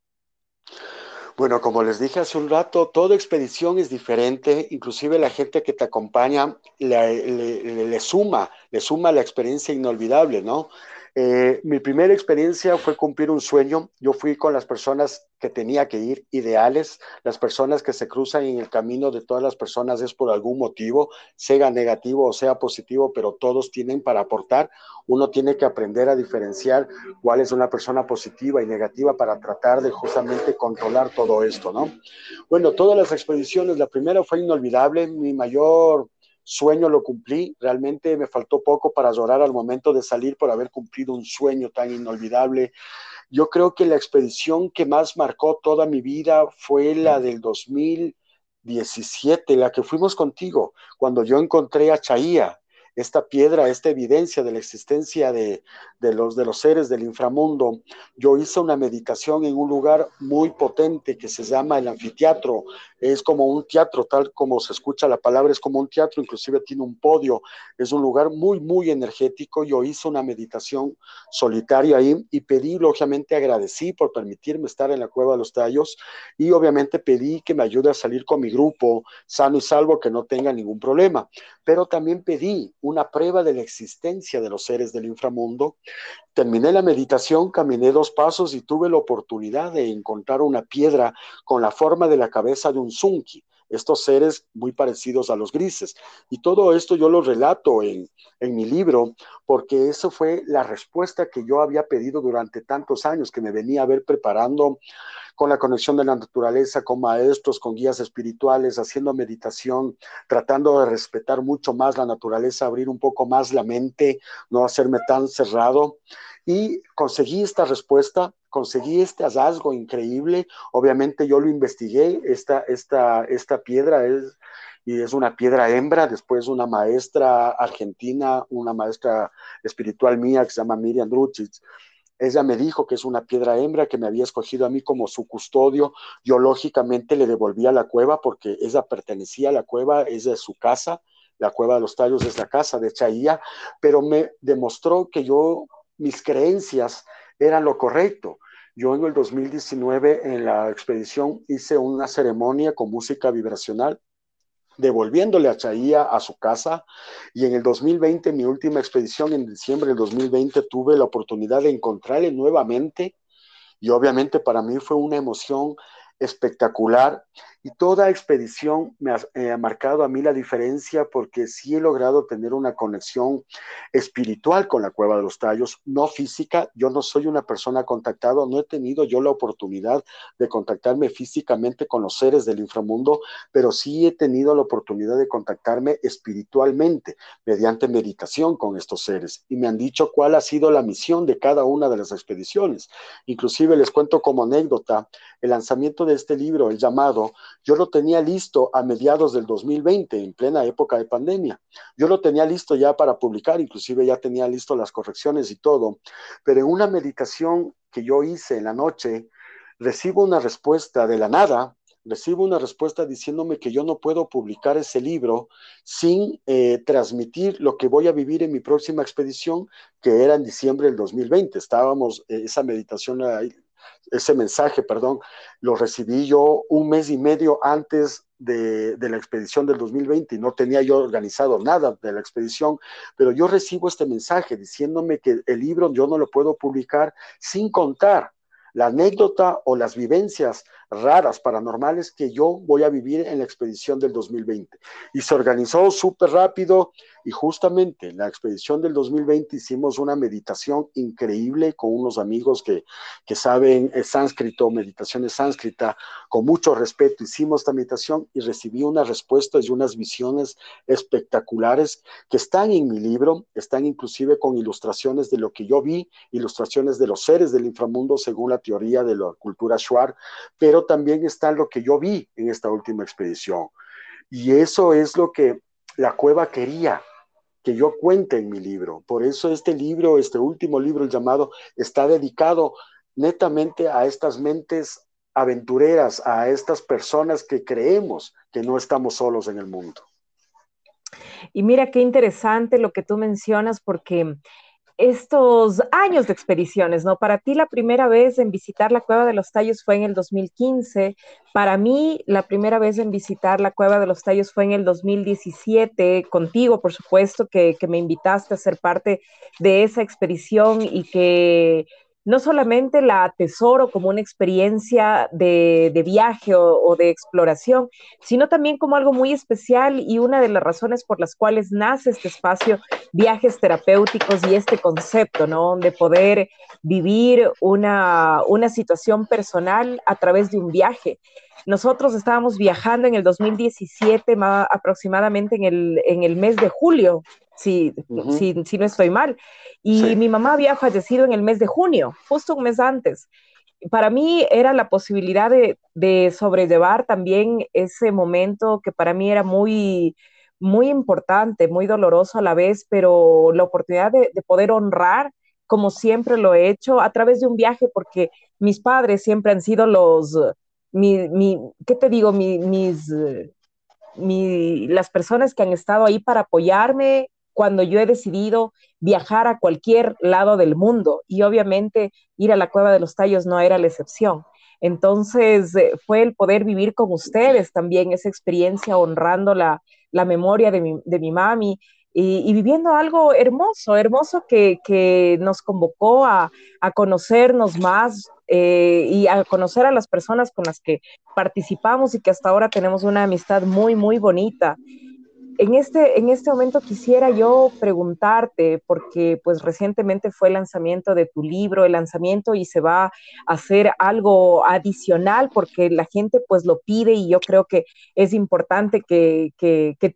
Bueno, como les dije hace un rato, toda expedición es diferente, inclusive la gente que te acompaña le, suma, le suma la experiencia inolvidable, ¿no? Eh, mi primera experiencia fue cumplir un sueño. Yo fui con las personas que tenía que ir, ideales. Las personas que se cruzan en el camino de todas las personas es por algún motivo, sea negativo o sea positivo, pero todos tienen para aportar. Uno tiene que aprender a diferenciar cuál es una persona positiva y negativa para tratar de justamente controlar todo esto, ¿no? Bueno, todas las expediciones, la primera fue inolvidable. Mi mayor sueño lo cumplí, realmente me faltó poco para llorar al momento de salir por haber cumplido un sueño tan inolvidable. Yo creo que la expedición que más marcó toda mi vida fue la del 2017, la que fuimos contigo, cuando yo encontré a Chaía, esta piedra, esta evidencia de la existencia de, los, de los seres del inframundo. Yo hice una meditación en un lugar muy potente que se llama el anfiteatro. Es como un teatro, tal como se escucha la palabra, es como un teatro, inclusive tiene un podio. Es un lugar muy, muy energético. Yo hice una meditación solitaria ahí y pedí, lógicamente agradecí por permitirme estar en la cueva de los tallos y obviamente pedí que me ayude a salir con mi grupo sano y salvo, que no tenga ningún problema. Pero también pedí una prueba de la existencia de los seres del inframundo. Terminé la meditación, caminé dos pasos y tuve la oportunidad de encontrar una piedra con la forma de la cabeza de un zunki estos seres muy parecidos a los grises. Y todo esto yo lo relato en, en mi libro porque eso fue la respuesta que yo había pedido durante tantos años, que me venía a ver preparando con la conexión de la naturaleza, con maestros, con guías espirituales, haciendo meditación, tratando de respetar mucho más la naturaleza, abrir un poco más la mente, no hacerme tan cerrado. Y conseguí esta respuesta conseguí este hallazgo increíble. Obviamente yo lo investigué, esta, esta, esta piedra es, y es una piedra hembra, después una maestra argentina, una maestra espiritual mía que se llama Miriam Drucic, ella me dijo que es una piedra hembra que me había escogido a mí como su custodio. Yo lógicamente le devolví a la cueva porque ella pertenecía a la cueva, es de su casa. La cueva de los tallos es la casa de Chaía, pero me demostró que yo, mis creencias eran lo correcto. Yo en el 2019 en la expedición hice una ceremonia con música vibracional devolviéndole a Chaía a su casa. Y en el 2020, mi última expedición, en diciembre del 2020, tuve la oportunidad de encontrarle nuevamente. Y obviamente para mí fue una emoción espectacular y toda expedición me eh, ha, marcado a mí la diferencia porque sí he logrado tener una conexión espiritual con la Cueva de los Tallos, no física. Yo no soy una persona contactada, no he tenido yo la oportunidad de contactarme físicamente con los seres del inframundo, pero sí he tenido la oportunidad de contactarme espiritualmente mediante meditación con estos seres. Y me han dicho cuál ha sido la misión de cada una de las expediciones. Inclusive les cuento como anécdota el lanzamiento de este libro, el llamado yo lo tenía listo a mediados del 2020, en plena época de pandemia. Yo lo tenía listo ya para publicar, inclusive ya tenía listo las correcciones y todo, pero en una meditación que yo hice en la noche, recibo una respuesta de la nada, recibo una respuesta diciéndome que yo no puedo publicar ese libro sin eh, transmitir lo que voy a vivir en mi próxima expedición, que era en diciembre del 2020. Estábamos, eh, esa meditación ese mensaje, perdón, lo recibí yo un mes y medio antes de, de, la expedición del 2020 y no tenía yo organizado nada de la expedición, pero yo recibo este mensaje diciéndome que el libro yo no lo puedo publicar sin contar la anécdota o las vivencias raras, paranormales que yo voy a vivir en la expedición del 2020. Y se organizó súper rápido y justamente en la expedición del 2020 hicimos una meditación increíble con unos amigos que, que saben el sánscrito, meditaciones sánscrita, con mucho respeto hicimos esta meditación y recibí unas respuestas y unas visiones espectaculares que están en mi libro, están inclusive con ilustraciones de lo que yo vi, ilustraciones de los seres del inframundo según la teoría de la cultura Shuar, pero también está lo que yo vi en esta última expedición. Y eso es lo que la cueva quería que yo cuente en mi libro. Por eso este libro, este último libro, el llamado, está dedicado netamente a estas mentes aventureras, a estas personas que creemos que no estamos solos en el mundo. Y mira qué interesante lo que tú mencionas, porque estos años de expediciones, ¿no? Para ti la primera vez en visitar la Cueva de los Tallos fue en el 2015, para mí la primera vez en visitar la Cueva de los Tallos fue en el 2017, contigo, por supuesto, que, que me invitaste a ser parte de esa expedición y que no solamente la atesoro como una experiencia de, viaje o, de exploración, sino también como algo muy especial y una de las razones por las cuales nace este espacio, viajes terapéuticos y este concepto, ¿no? De poder vivir una, una situación personal a través de un viaje. Nosotros estábamos viajando en el 2017, aproximadamente en el, en el mes de julio, si, si, no estoy mal. Y mi mamá había fallecido en el mes de junio, justo un mes antes. Para mí era la posibilidad de, de sobrellevar también ese momento que para mí era muy, muy importante, muy doloroso a la vez, pero la oportunidad de, poder honrar, como siempre lo he hecho, a través de un viaje, porque mis padres siempre han sido los, mi, mi ¿qué te digo? mis, mi, las personas que han estado ahí para apoyarme, cuando yo he decidido viajar a cualquier lado del mundo y obviamente ir a la cueva de los tallos no era la excepción. Entonces eh, fue el poder vivir con ustedes también esa experiencia honrando la, memoria de mi, de mi mami y, viviendo algo hermoso, hermoso que, nos convocó a, conocernos más eh, y a conocer a las personas con las que participamos y que hasta ahora tenemos una amistad muy, muy bonita en este, en este momento quisiera yo preguntarte, porque pues recientemente fue el lanzamiento de tu libro, el lanzamiento y se va a hacer algo adicional porque la gente pues lo pide y yo creo que es importante que,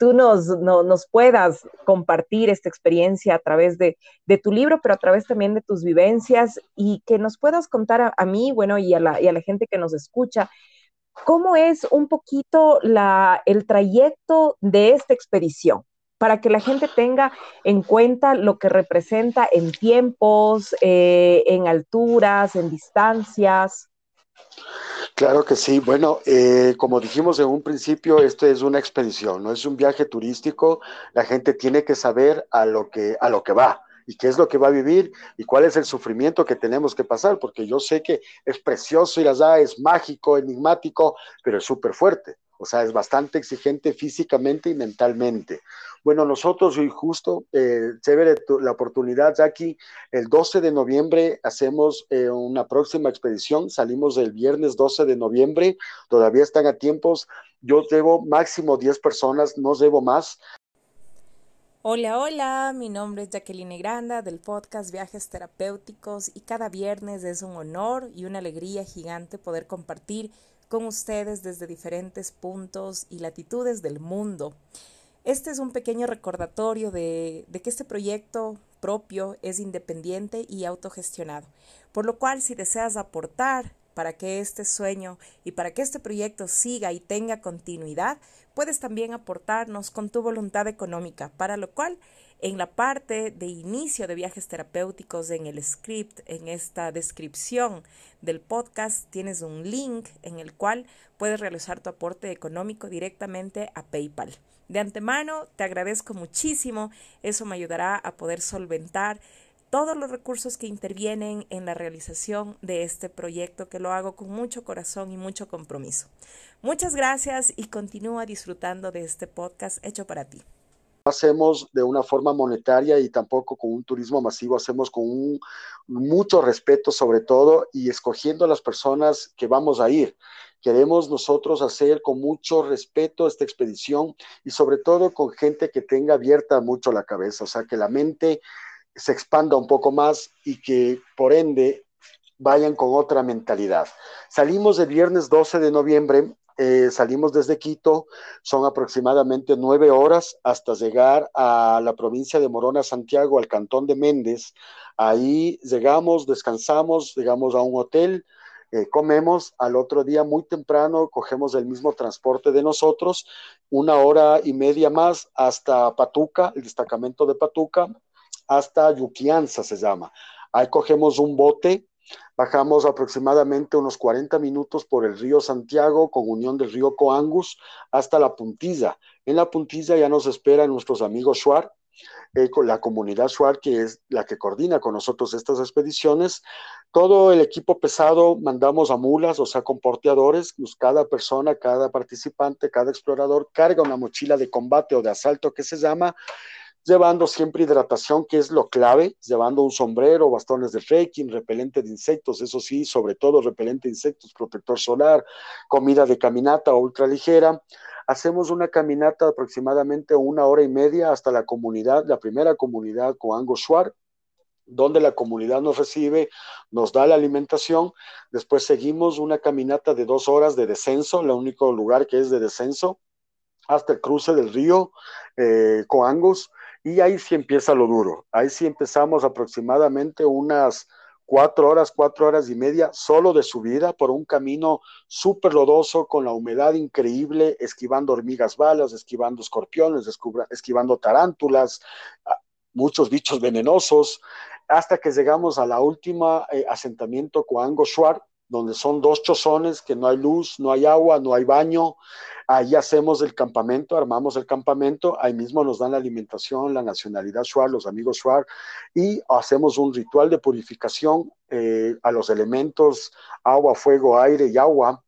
tú nos, nos puedas compartir esta experiencia a través de, tu libro, pero a través también de tus vivencias y que nos puedas contar a, mí, bueno, y a, la, y a la gente que nos escucha ¿Cómo es un poquito el trayecto de esta expedición? Para que la gente tenga en cuenta lo que representa en tiempos, eh, en alturas, en distancias. Claro que sí. Bueno, eh, como dijimos en un principio, esto es una expedición, no es un viaje turístico. La gente tiene que saber a lo que, a lo que va y qué es lo que va a vivir y cuál es el sufrimiento que tenemos que pasar, porque yo sé que es precioso ir allá, es mágico, enigmático, pero es súper fuerte. O sea, es bastante exigente físicamente y mentalmente. Bueno, nosotros, y justo, eh, chévere la oportunidad, Jackie, el 12 de noviembre hacemos eh, una próxima expedición, salimos el viernes 12 de noviembre, todavía están a tiempos, yo debo máximo 10 personas, no debo más, Hola, hola, mi nombre es Jacqueline Granda del podcast Viajes Terapéuticos y cada viernes es un honor y una alegría gigante poder compartir con ustedes desde diferentes puntos y latitudes del mundo. Este es un pequeño recordatorio de, de que este proyecto propio es independiente y autogestionado, por lo cual si deseas aportar para que este sueño y para que este proyecto siga y tenga continuidad, puedes también aportarnos con tu voluntad económica, para lo cual en la parte de inicio de viajes terapéuticos, en el script, en esta descripción del podcast, tienes un link en el cual puedes realizar tu aporte económico directamente a PayPal. De antemano, te agradezco muchísimo, eso me ayudará a poder solventar todos los recursos que intervienen en la realización de este proyecto que lo hago con mucho corazón y mucho compromiso. Muchas gracias y continúa disfrutando de este podcast hecho para ti. Hacemos de una forma monetaria y tampoco con un turismo masivo, hacemos con un, mucho respeto sobre todo y escogiendo a las personas que vamos a ir. Queremos nosotros hacer con mucho respeto esta expedición y sobre todo con gente que tenga abierta mucho la cabeza, o sea, que la mente se expanda un poco más y que por ende vayan con otra mentalidad. Salimos el viernes 12 de noviembre, eh, salimos desde Quito, son aproximadamente nueve horas hasta llegar a la provincia de Morona, Santiago, al cantón de Méndez. Ahí llegamos, descansamos, llegamos a un hotel, eh, comemos, al otro día muy temprano cogemos el mismo transporte de nosotros, una hora y media más hasta Patuca, el destacamento de Patuca, hasta Yuquianza se llama. Ahí cogemos un bote, bajamos aproximadamente unos 40 minutos por el río Santiago con unión del río Coangus hasta la puntilla. En la puntilla ya nos esperan nuestros amigos Shuar, eh, la comunidad Shuar, que es la que coordina con nosotros estas expediciones. Todo el equipo pesado mandamos a mulas, o sea, con porteadores. Pues cada persona, cada participante, cada explorador carga una mochila de combate o de asalto que se llama llevando siempre hidratación, que es lo clave, llevando un sombrero, bastones de trekking, repelente de insectos, eso sí, sobre todo repelente de insectos, protector solar, comida de caminata ultra ligera. Hacemos una caminata aproximadamente una hora y media hasta la comunidad, la primera comunidad Coango Shuar, donde la comunidad nos recibe, nos da la alimentación. Después seguimos una caminata de dos horas de descenso, el único lugar que es de descenso, hasta el cruce del río eh, Coangos y ahí sí empieza lo duro. Ahí sí empezamos aproximadamente unas cuatro horas, cuatro horas y media solo de subida por un camino súper lodoso con la humedad increíble, esquivando hormigas balas, esquivando escorpiones, esquivando tarántulas, ah, muchos bichos venenosos, hasta que llegamos a la última eh, asentamiento Coango donde son dos chozones que no hay luz, no hay agua, no hay baño. Ahí hacemos el campamento, armamos el campamento, ahí mismo nos dan la alimentación, la nacionalidad Shuar, los amigos Shuar, y hacemos un ritual de purificación eh, a los elementos agua, fuego, aire y agua.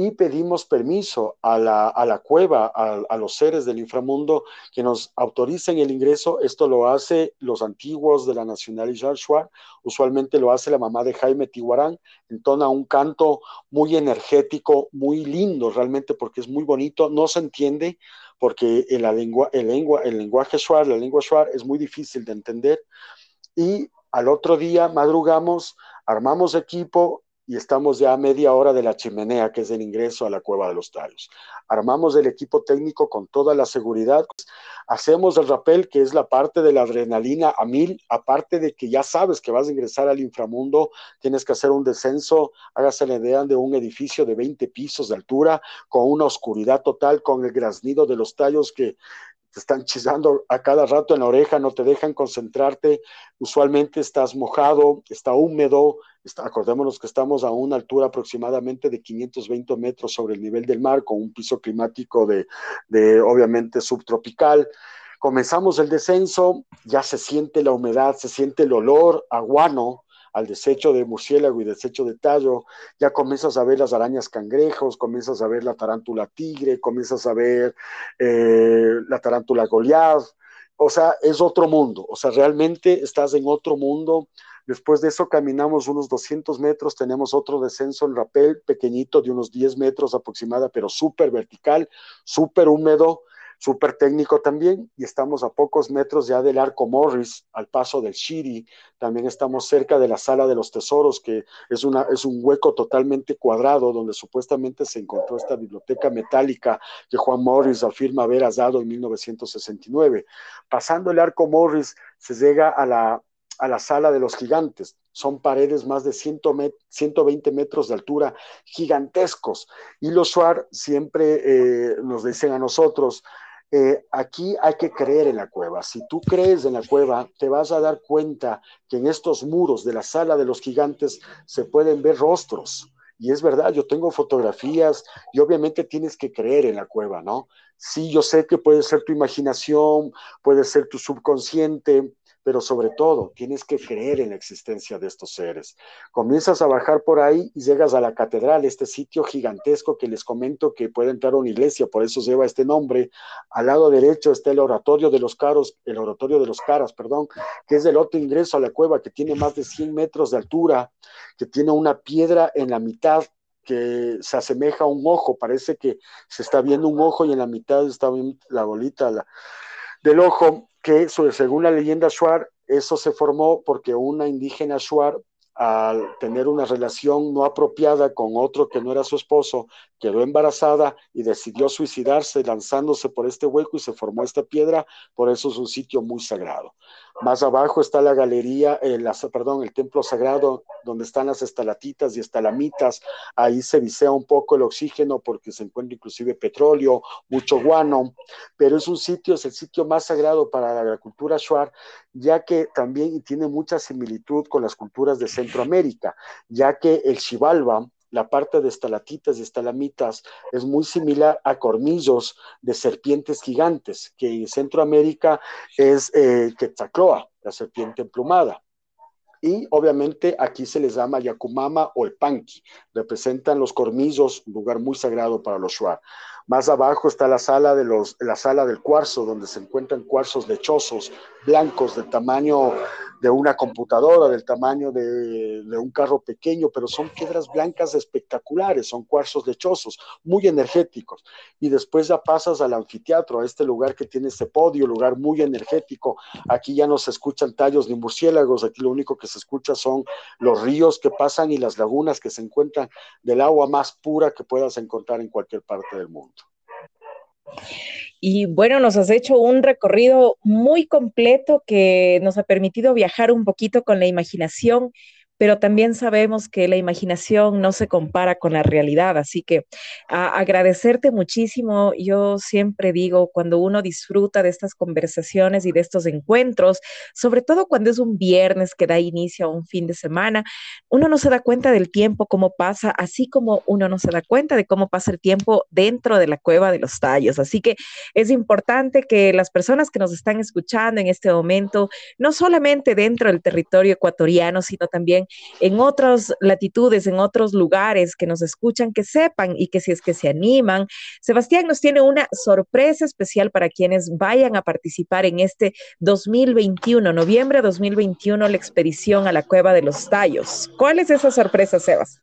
Y pedimos permiso a la, a la cueva, a, los seres del inframundo que nos autoricen el ingreso. Esto lo hace los antiguos de la Nacional Shuar, usualmente lo hace la mamá de Jaime Tiguarán, entona un canto muy energético, muy lindo realmente porque es muy bonito, no se entiende porque en la lengua, el, lengua, el lenguaje Shuar, la lengua Shuar es muy difícil de entender. Y al otro día madrugamos, armamos equipo y estamos ya a media hora de la chimenea, que es el ingreso a la cueva de los tallos. Armamos el equipo técnico con toda la seguridad. Hacemos el rappel, que es la parte de la adrenalina a mil, aparte de que ya sabes que vas a ingresar al inframundo, tienes que hacer un descenso, hágase la idea de un edificio de 20 pisos de altura, con una oscuridad total, con el graznido de los tallos que te están chisando a cada rato en la oreja, no te dejan concentrarte, usualmente estás mojado, está húmedo, acordémonos que estamos a una altura aproximadamente de 520 metros sobre el nivel del mar, con un piso climático de, de obviamente subtropical. Comenzamos el descenso, ya se siente la humedad, se siente el olor aguano, al desecho de murciélago y desecho de tallo, ya comienzas a ver las arañas cangrejos, comienzas a ver la tarántula tigre, comienzas a ver eh, la tarántula goliath, o sea, es otro mundo, o sea, realmente estás en otro mundo. Después de eso caminamos unos 200 metros, tenemos otro descenso en rapel pequeñito de unos 10 metros aproximada, pero súper vertical, súper húmedo, súper técnico también, y estamos a pocos metros ya del Arco Morris, al paso del Shiri, también estamos cerca de la Sala de los Tesoros, que es, una, es un hueco totalmente cuadrado donde supuestamente se encontró esta biblioteca metálica que Juan Morris afirma haber dado en 1969. Pasando el Arco Morris, se llega a la, a la Sala de los Gigantes, son paredes más de 120 metros de altura, gigantescos. Y los Suar siempre eh, nos dicen a nosotros, eh, aquí hay que creer en la cueva. Si tú crees en la cueva, te vas a dar cuenta que en estos muros de la sala de los gigantes se pueden ver rostros. Y es verdad, yo tengo fotografías y obviamente tienes que creer en la cueva, ¿no? Sí, yo sé que puede ser tu imaginación, puede ser tu subconsciente, pero sobre todo tienes que creer en la existencia de estos seres. Comienzas a bajar por ahí y llegas a la catedral, este sitio gigantesco que les comento que puede entrar una iglesia, por eso lleva este nombre. Al lado derecho está el oratorio de los caros, el oratorio de los caras, perdón, que es el otro ingreso a la cueva que tiene más de 100 metros de altura, que tiene una piedra en la mitad que se asemeja a un ojo, parece que se está viendo un ojo y en la mitad está la bolita del ojo, que según la leyenda Shuar, eso se formó porque una indígena Shuar, al tener una relación no apropiada con otro que no era su esposo, quedó embarazada y decidió suicidarse lanzándose por este hueco y se formó esta piedra, por eso es un sitio muy sagrado. Más abajo está la galería, eh, perdón, el templo sagrado, donde están las estalatitas y estalamitas. Ahí se visea un poco el oxígeno porque se encuentra inclusive petróleo, mucho guano, pero es un sitio, es el sitio más sagrado para la cultura shuar, ya que también tiene mucha similitud con las culturas de Centroamérica, ya que el Xibalba, la parte de estalatitas y estalamitas es muy similar a cornillos de serpientes gigantes, que en Centroamérica es eh, Quetzalcoatl, la serpiente emplumada. Y obviamente aquí se les llama Yacumama o el Panqui, representan los cornillos, un lugar muy sagrado para los Shuar. Más abajo está la sala, de los, la sala del cuarzo, donde se encuentran cuarzos lechosos, blancos, de tamaño de una computadora, del tamaño de, un carro pequeño, pero son piedras blancas espectaculares, son cuarzos lechosos, muy energéticos. Y después ya pasas al anfiteatro, a este lugar que tiene este podio, lugar muy energético. Aquí ya no se escuchan tallos ni murciélagos, aquí lo único que se escucha son los ríos que pasan y las lagunas que se encuentran del agua más pura que puedas encontrar en cualquier parte del mundo. Y bueno, nos has hecho un recorrido muy completo que nos ha permitido viajar un poquito con la imaginación pero también sabemos que la imaginación no se compara con la realidad, así que agradecerte muchísimo. Yo siempre digo, cuando uno disfruta de estas conversaciones y de estos encuentros, sobre todo cuando es un viernes que da inicio a un fin de semana, uno no se da cuenta del tiempo, cómo pasa, así como uno no se da cuenta de cómo pasa el tiempo dentro de la cueva de los tallos. Así que es importante que las personas que nos están escuchando en este momento, no solamente dentro del territorio ecuatoriano, sino también en otras latitudes, en otros lugares que nos escuchan, que sepan y que si es que se animan, Sebastián nos tiene una sorpresa especial para quienes vayan a participar en este 2021, noviembre 2021, la expedición a la Cueva de los Tallos. ¿Cuál es esa sorpresa, Sebas?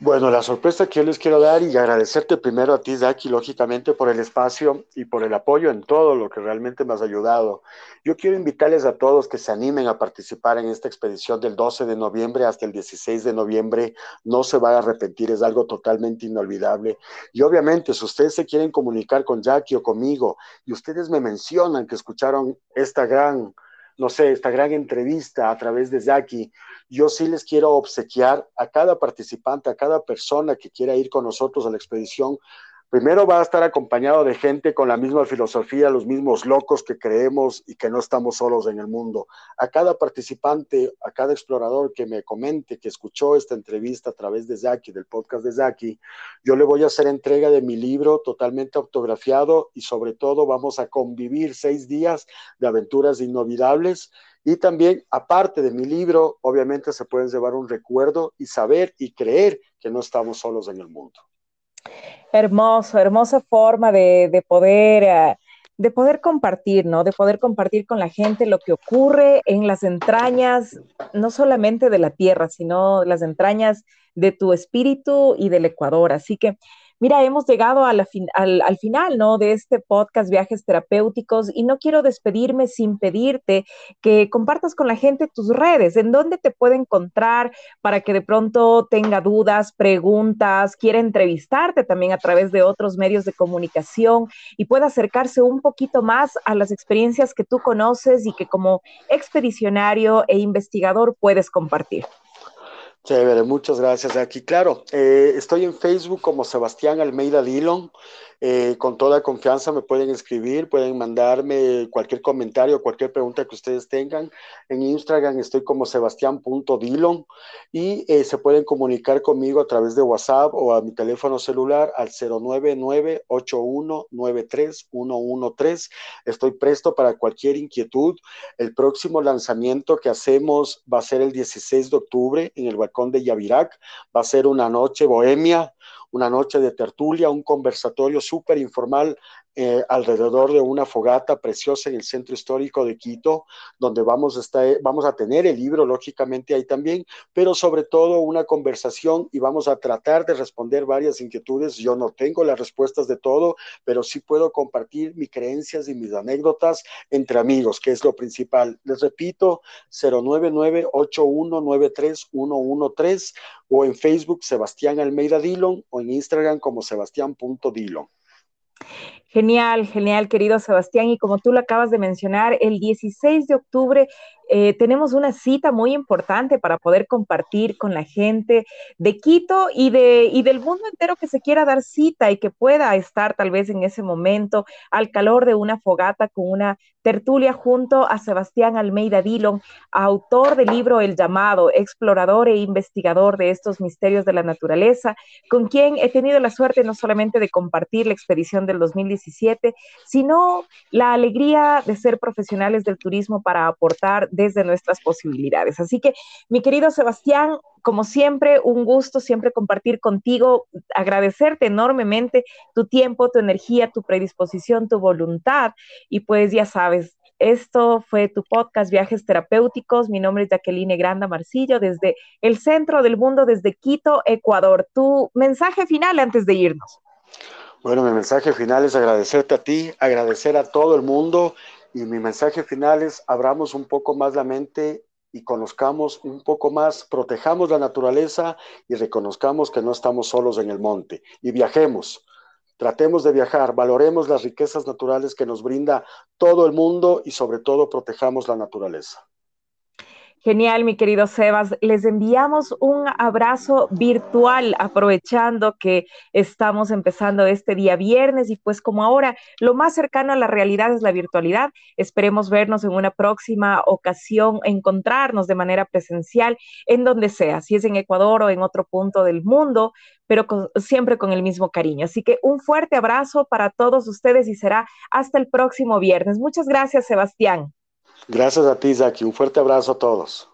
Bueno, la sorpresa que yo les quiero dar y agradecerte primero a ti, Zaki, lógicamente, por el espacio y por el apoyo en todo lo que realmente me has ayudado. Yo quiero invitarles a todos que se animen a participar en esta expedición del 12 de noviembre hasta el 16 de noviembre. No se van a arrepentir, es algo totalmente inolvidable. Y obviamente, si ustedes se quieren comunicar con Jackie o conmigo y ustedes me mencionan que escucharon esta gran no sé, esta gran entrevista a través de Zaki, yo sí les quiero obsequiar a cada participante, a cada persona que quiera ir con nosotros a la expedición, Primero va a estar acompañado de gente con la misma filosofía, los mismos locos que creemos y que no estamos solos en el mundo. A cada participante, a cada explorador que me comente que escuchó esta entrevista a través de Zaki, del podcast de Zaki, yo le voy a hacer entrega de mi libro totalmente autografiado y sobre todo vamos a convivir seis días de aventuras inolvidables y también, aparte de mi libro, obviamente se pueden llevar un recuerdo y saber y creer que no estamos solos en el mundo. Hermoso, hermosa forma de, poder, eh, de poder compartir, ¿no? De poder compartir con la gente lo que ocurre en las entrañas, no solamente de la tierra, sino las entrañas de tu espíritu y del Ecuador. Así que Mira, hemos llegado al, final, ¿no? De este podcast Viajes Terapéuticos y no quiero despedirme sin pedirte que compartas con la gente tus redes, en dónde te puede encontrar para que de pronto tenga dudas, preguntas, quiera entrevistarte también a través de otros medios de comunicación y pueda acercarse un poquito más a las experiencias que tú conoces y que como expedicionario e investigador puedes compartir. Chévere, muchas gracias. Aquí, claro, eh, estoy en Facebook como Sebastián Almeida Dillon. Eh, con toda confianza me pueden escribir, pueden mandarme cualquier comentario, cualquier pregunta que ustedes tengan. En Instagram estoy como sebastián.dillon y eh, se pueden comunicar conmigo a través de WhatsApp o a mi teléfono celular al 099-8193-113. Estoy presto para cualquier inquietud. El próximo lanzamiento que hacemos va a ser el 16 de octubre en el balcón de Yavirac. Va a ser una noche bohemia una noche de tertulia, un conversatorio súper informal eh, alrededor de una fogata preciosa en el centro histórico de Quito, donde vamos a, estar, vamos a tener el libro, lógicamente, ahí también, pero sobre todo una conversación y vamos a tratar de responder varias inquietudes. Yo no tengo las respuestas de todo, pero sí puedo compartir mis creencias y mis anécdotas entre amigos, que es lo principal. Les repito, 099-8193-113 o en Facebook Sebastián Almeida Dillon o en Instagram como sebastián.dillon. Genial, genial, querido Sebastián. Y como tú lo acabas de mencionar, el 16 de octubre eh, tenemos una cita muy importante para poder compartir con la gente de Quito y, de, y del mundo entero que se quiera dar cita y que pueda estar tal vez en ese momento al calor de una fogata con una tertulia junto a Sebastián Almeida Dillon, autor del libro El llamado, explorador e investigador de estos misterios de la naturaleza, con quien he tenido la suerte no solamente de compartir la expedición del 2017, sino la alegría de ser profesionales del turismo para aportar desde nuestras posibilidades. Así que, mi querido Sebastián, como siempre, un gusto siempre compartir contigo, agradecerte enormemente tu tiempo, tu energía, tu predisposición, tu voluntad. Y pues ya sabes, esto fue tu podcast Viajes Terapéuticos. Mi nombre es Jacqueline Granda Marcillo desde el centro del mundo, desde Quito, Ecuador. Tu mensaje final antes de irnos. Bueno, mi mensaje final es agradecerte a ti, agradecer a todo el mundo y mi mensaje final es abramos un poco más la mente y conozcamos un poco más, protejamos la naturaleza y reconozcamos que no estamos solos en el monte y viajemos. Tratemos de viajar, valoremos las riquezas naturales que nos brinda todo el mundo y sobre todo protejamos la naturaleza. Genial, mi querido Sebas. Les enviamos un abrazo virtual aprovechando que estamos empezando este día viernes y pues como ahora lo más cercano a la realidad es la virtualidad, esperemos vernos en una próxima ocasión, encontrarnos de manera presencial en donde sea, si es en Ecuador o en otro punto del mundo, pero siempre con el mismo cariño. Así que un fuerte abrazo para todos ustedes y será hasta el próximo viernes. Muchas gracias, Sebastián. Gracias a ti, Zaki. Un fuerte abrazo a todos.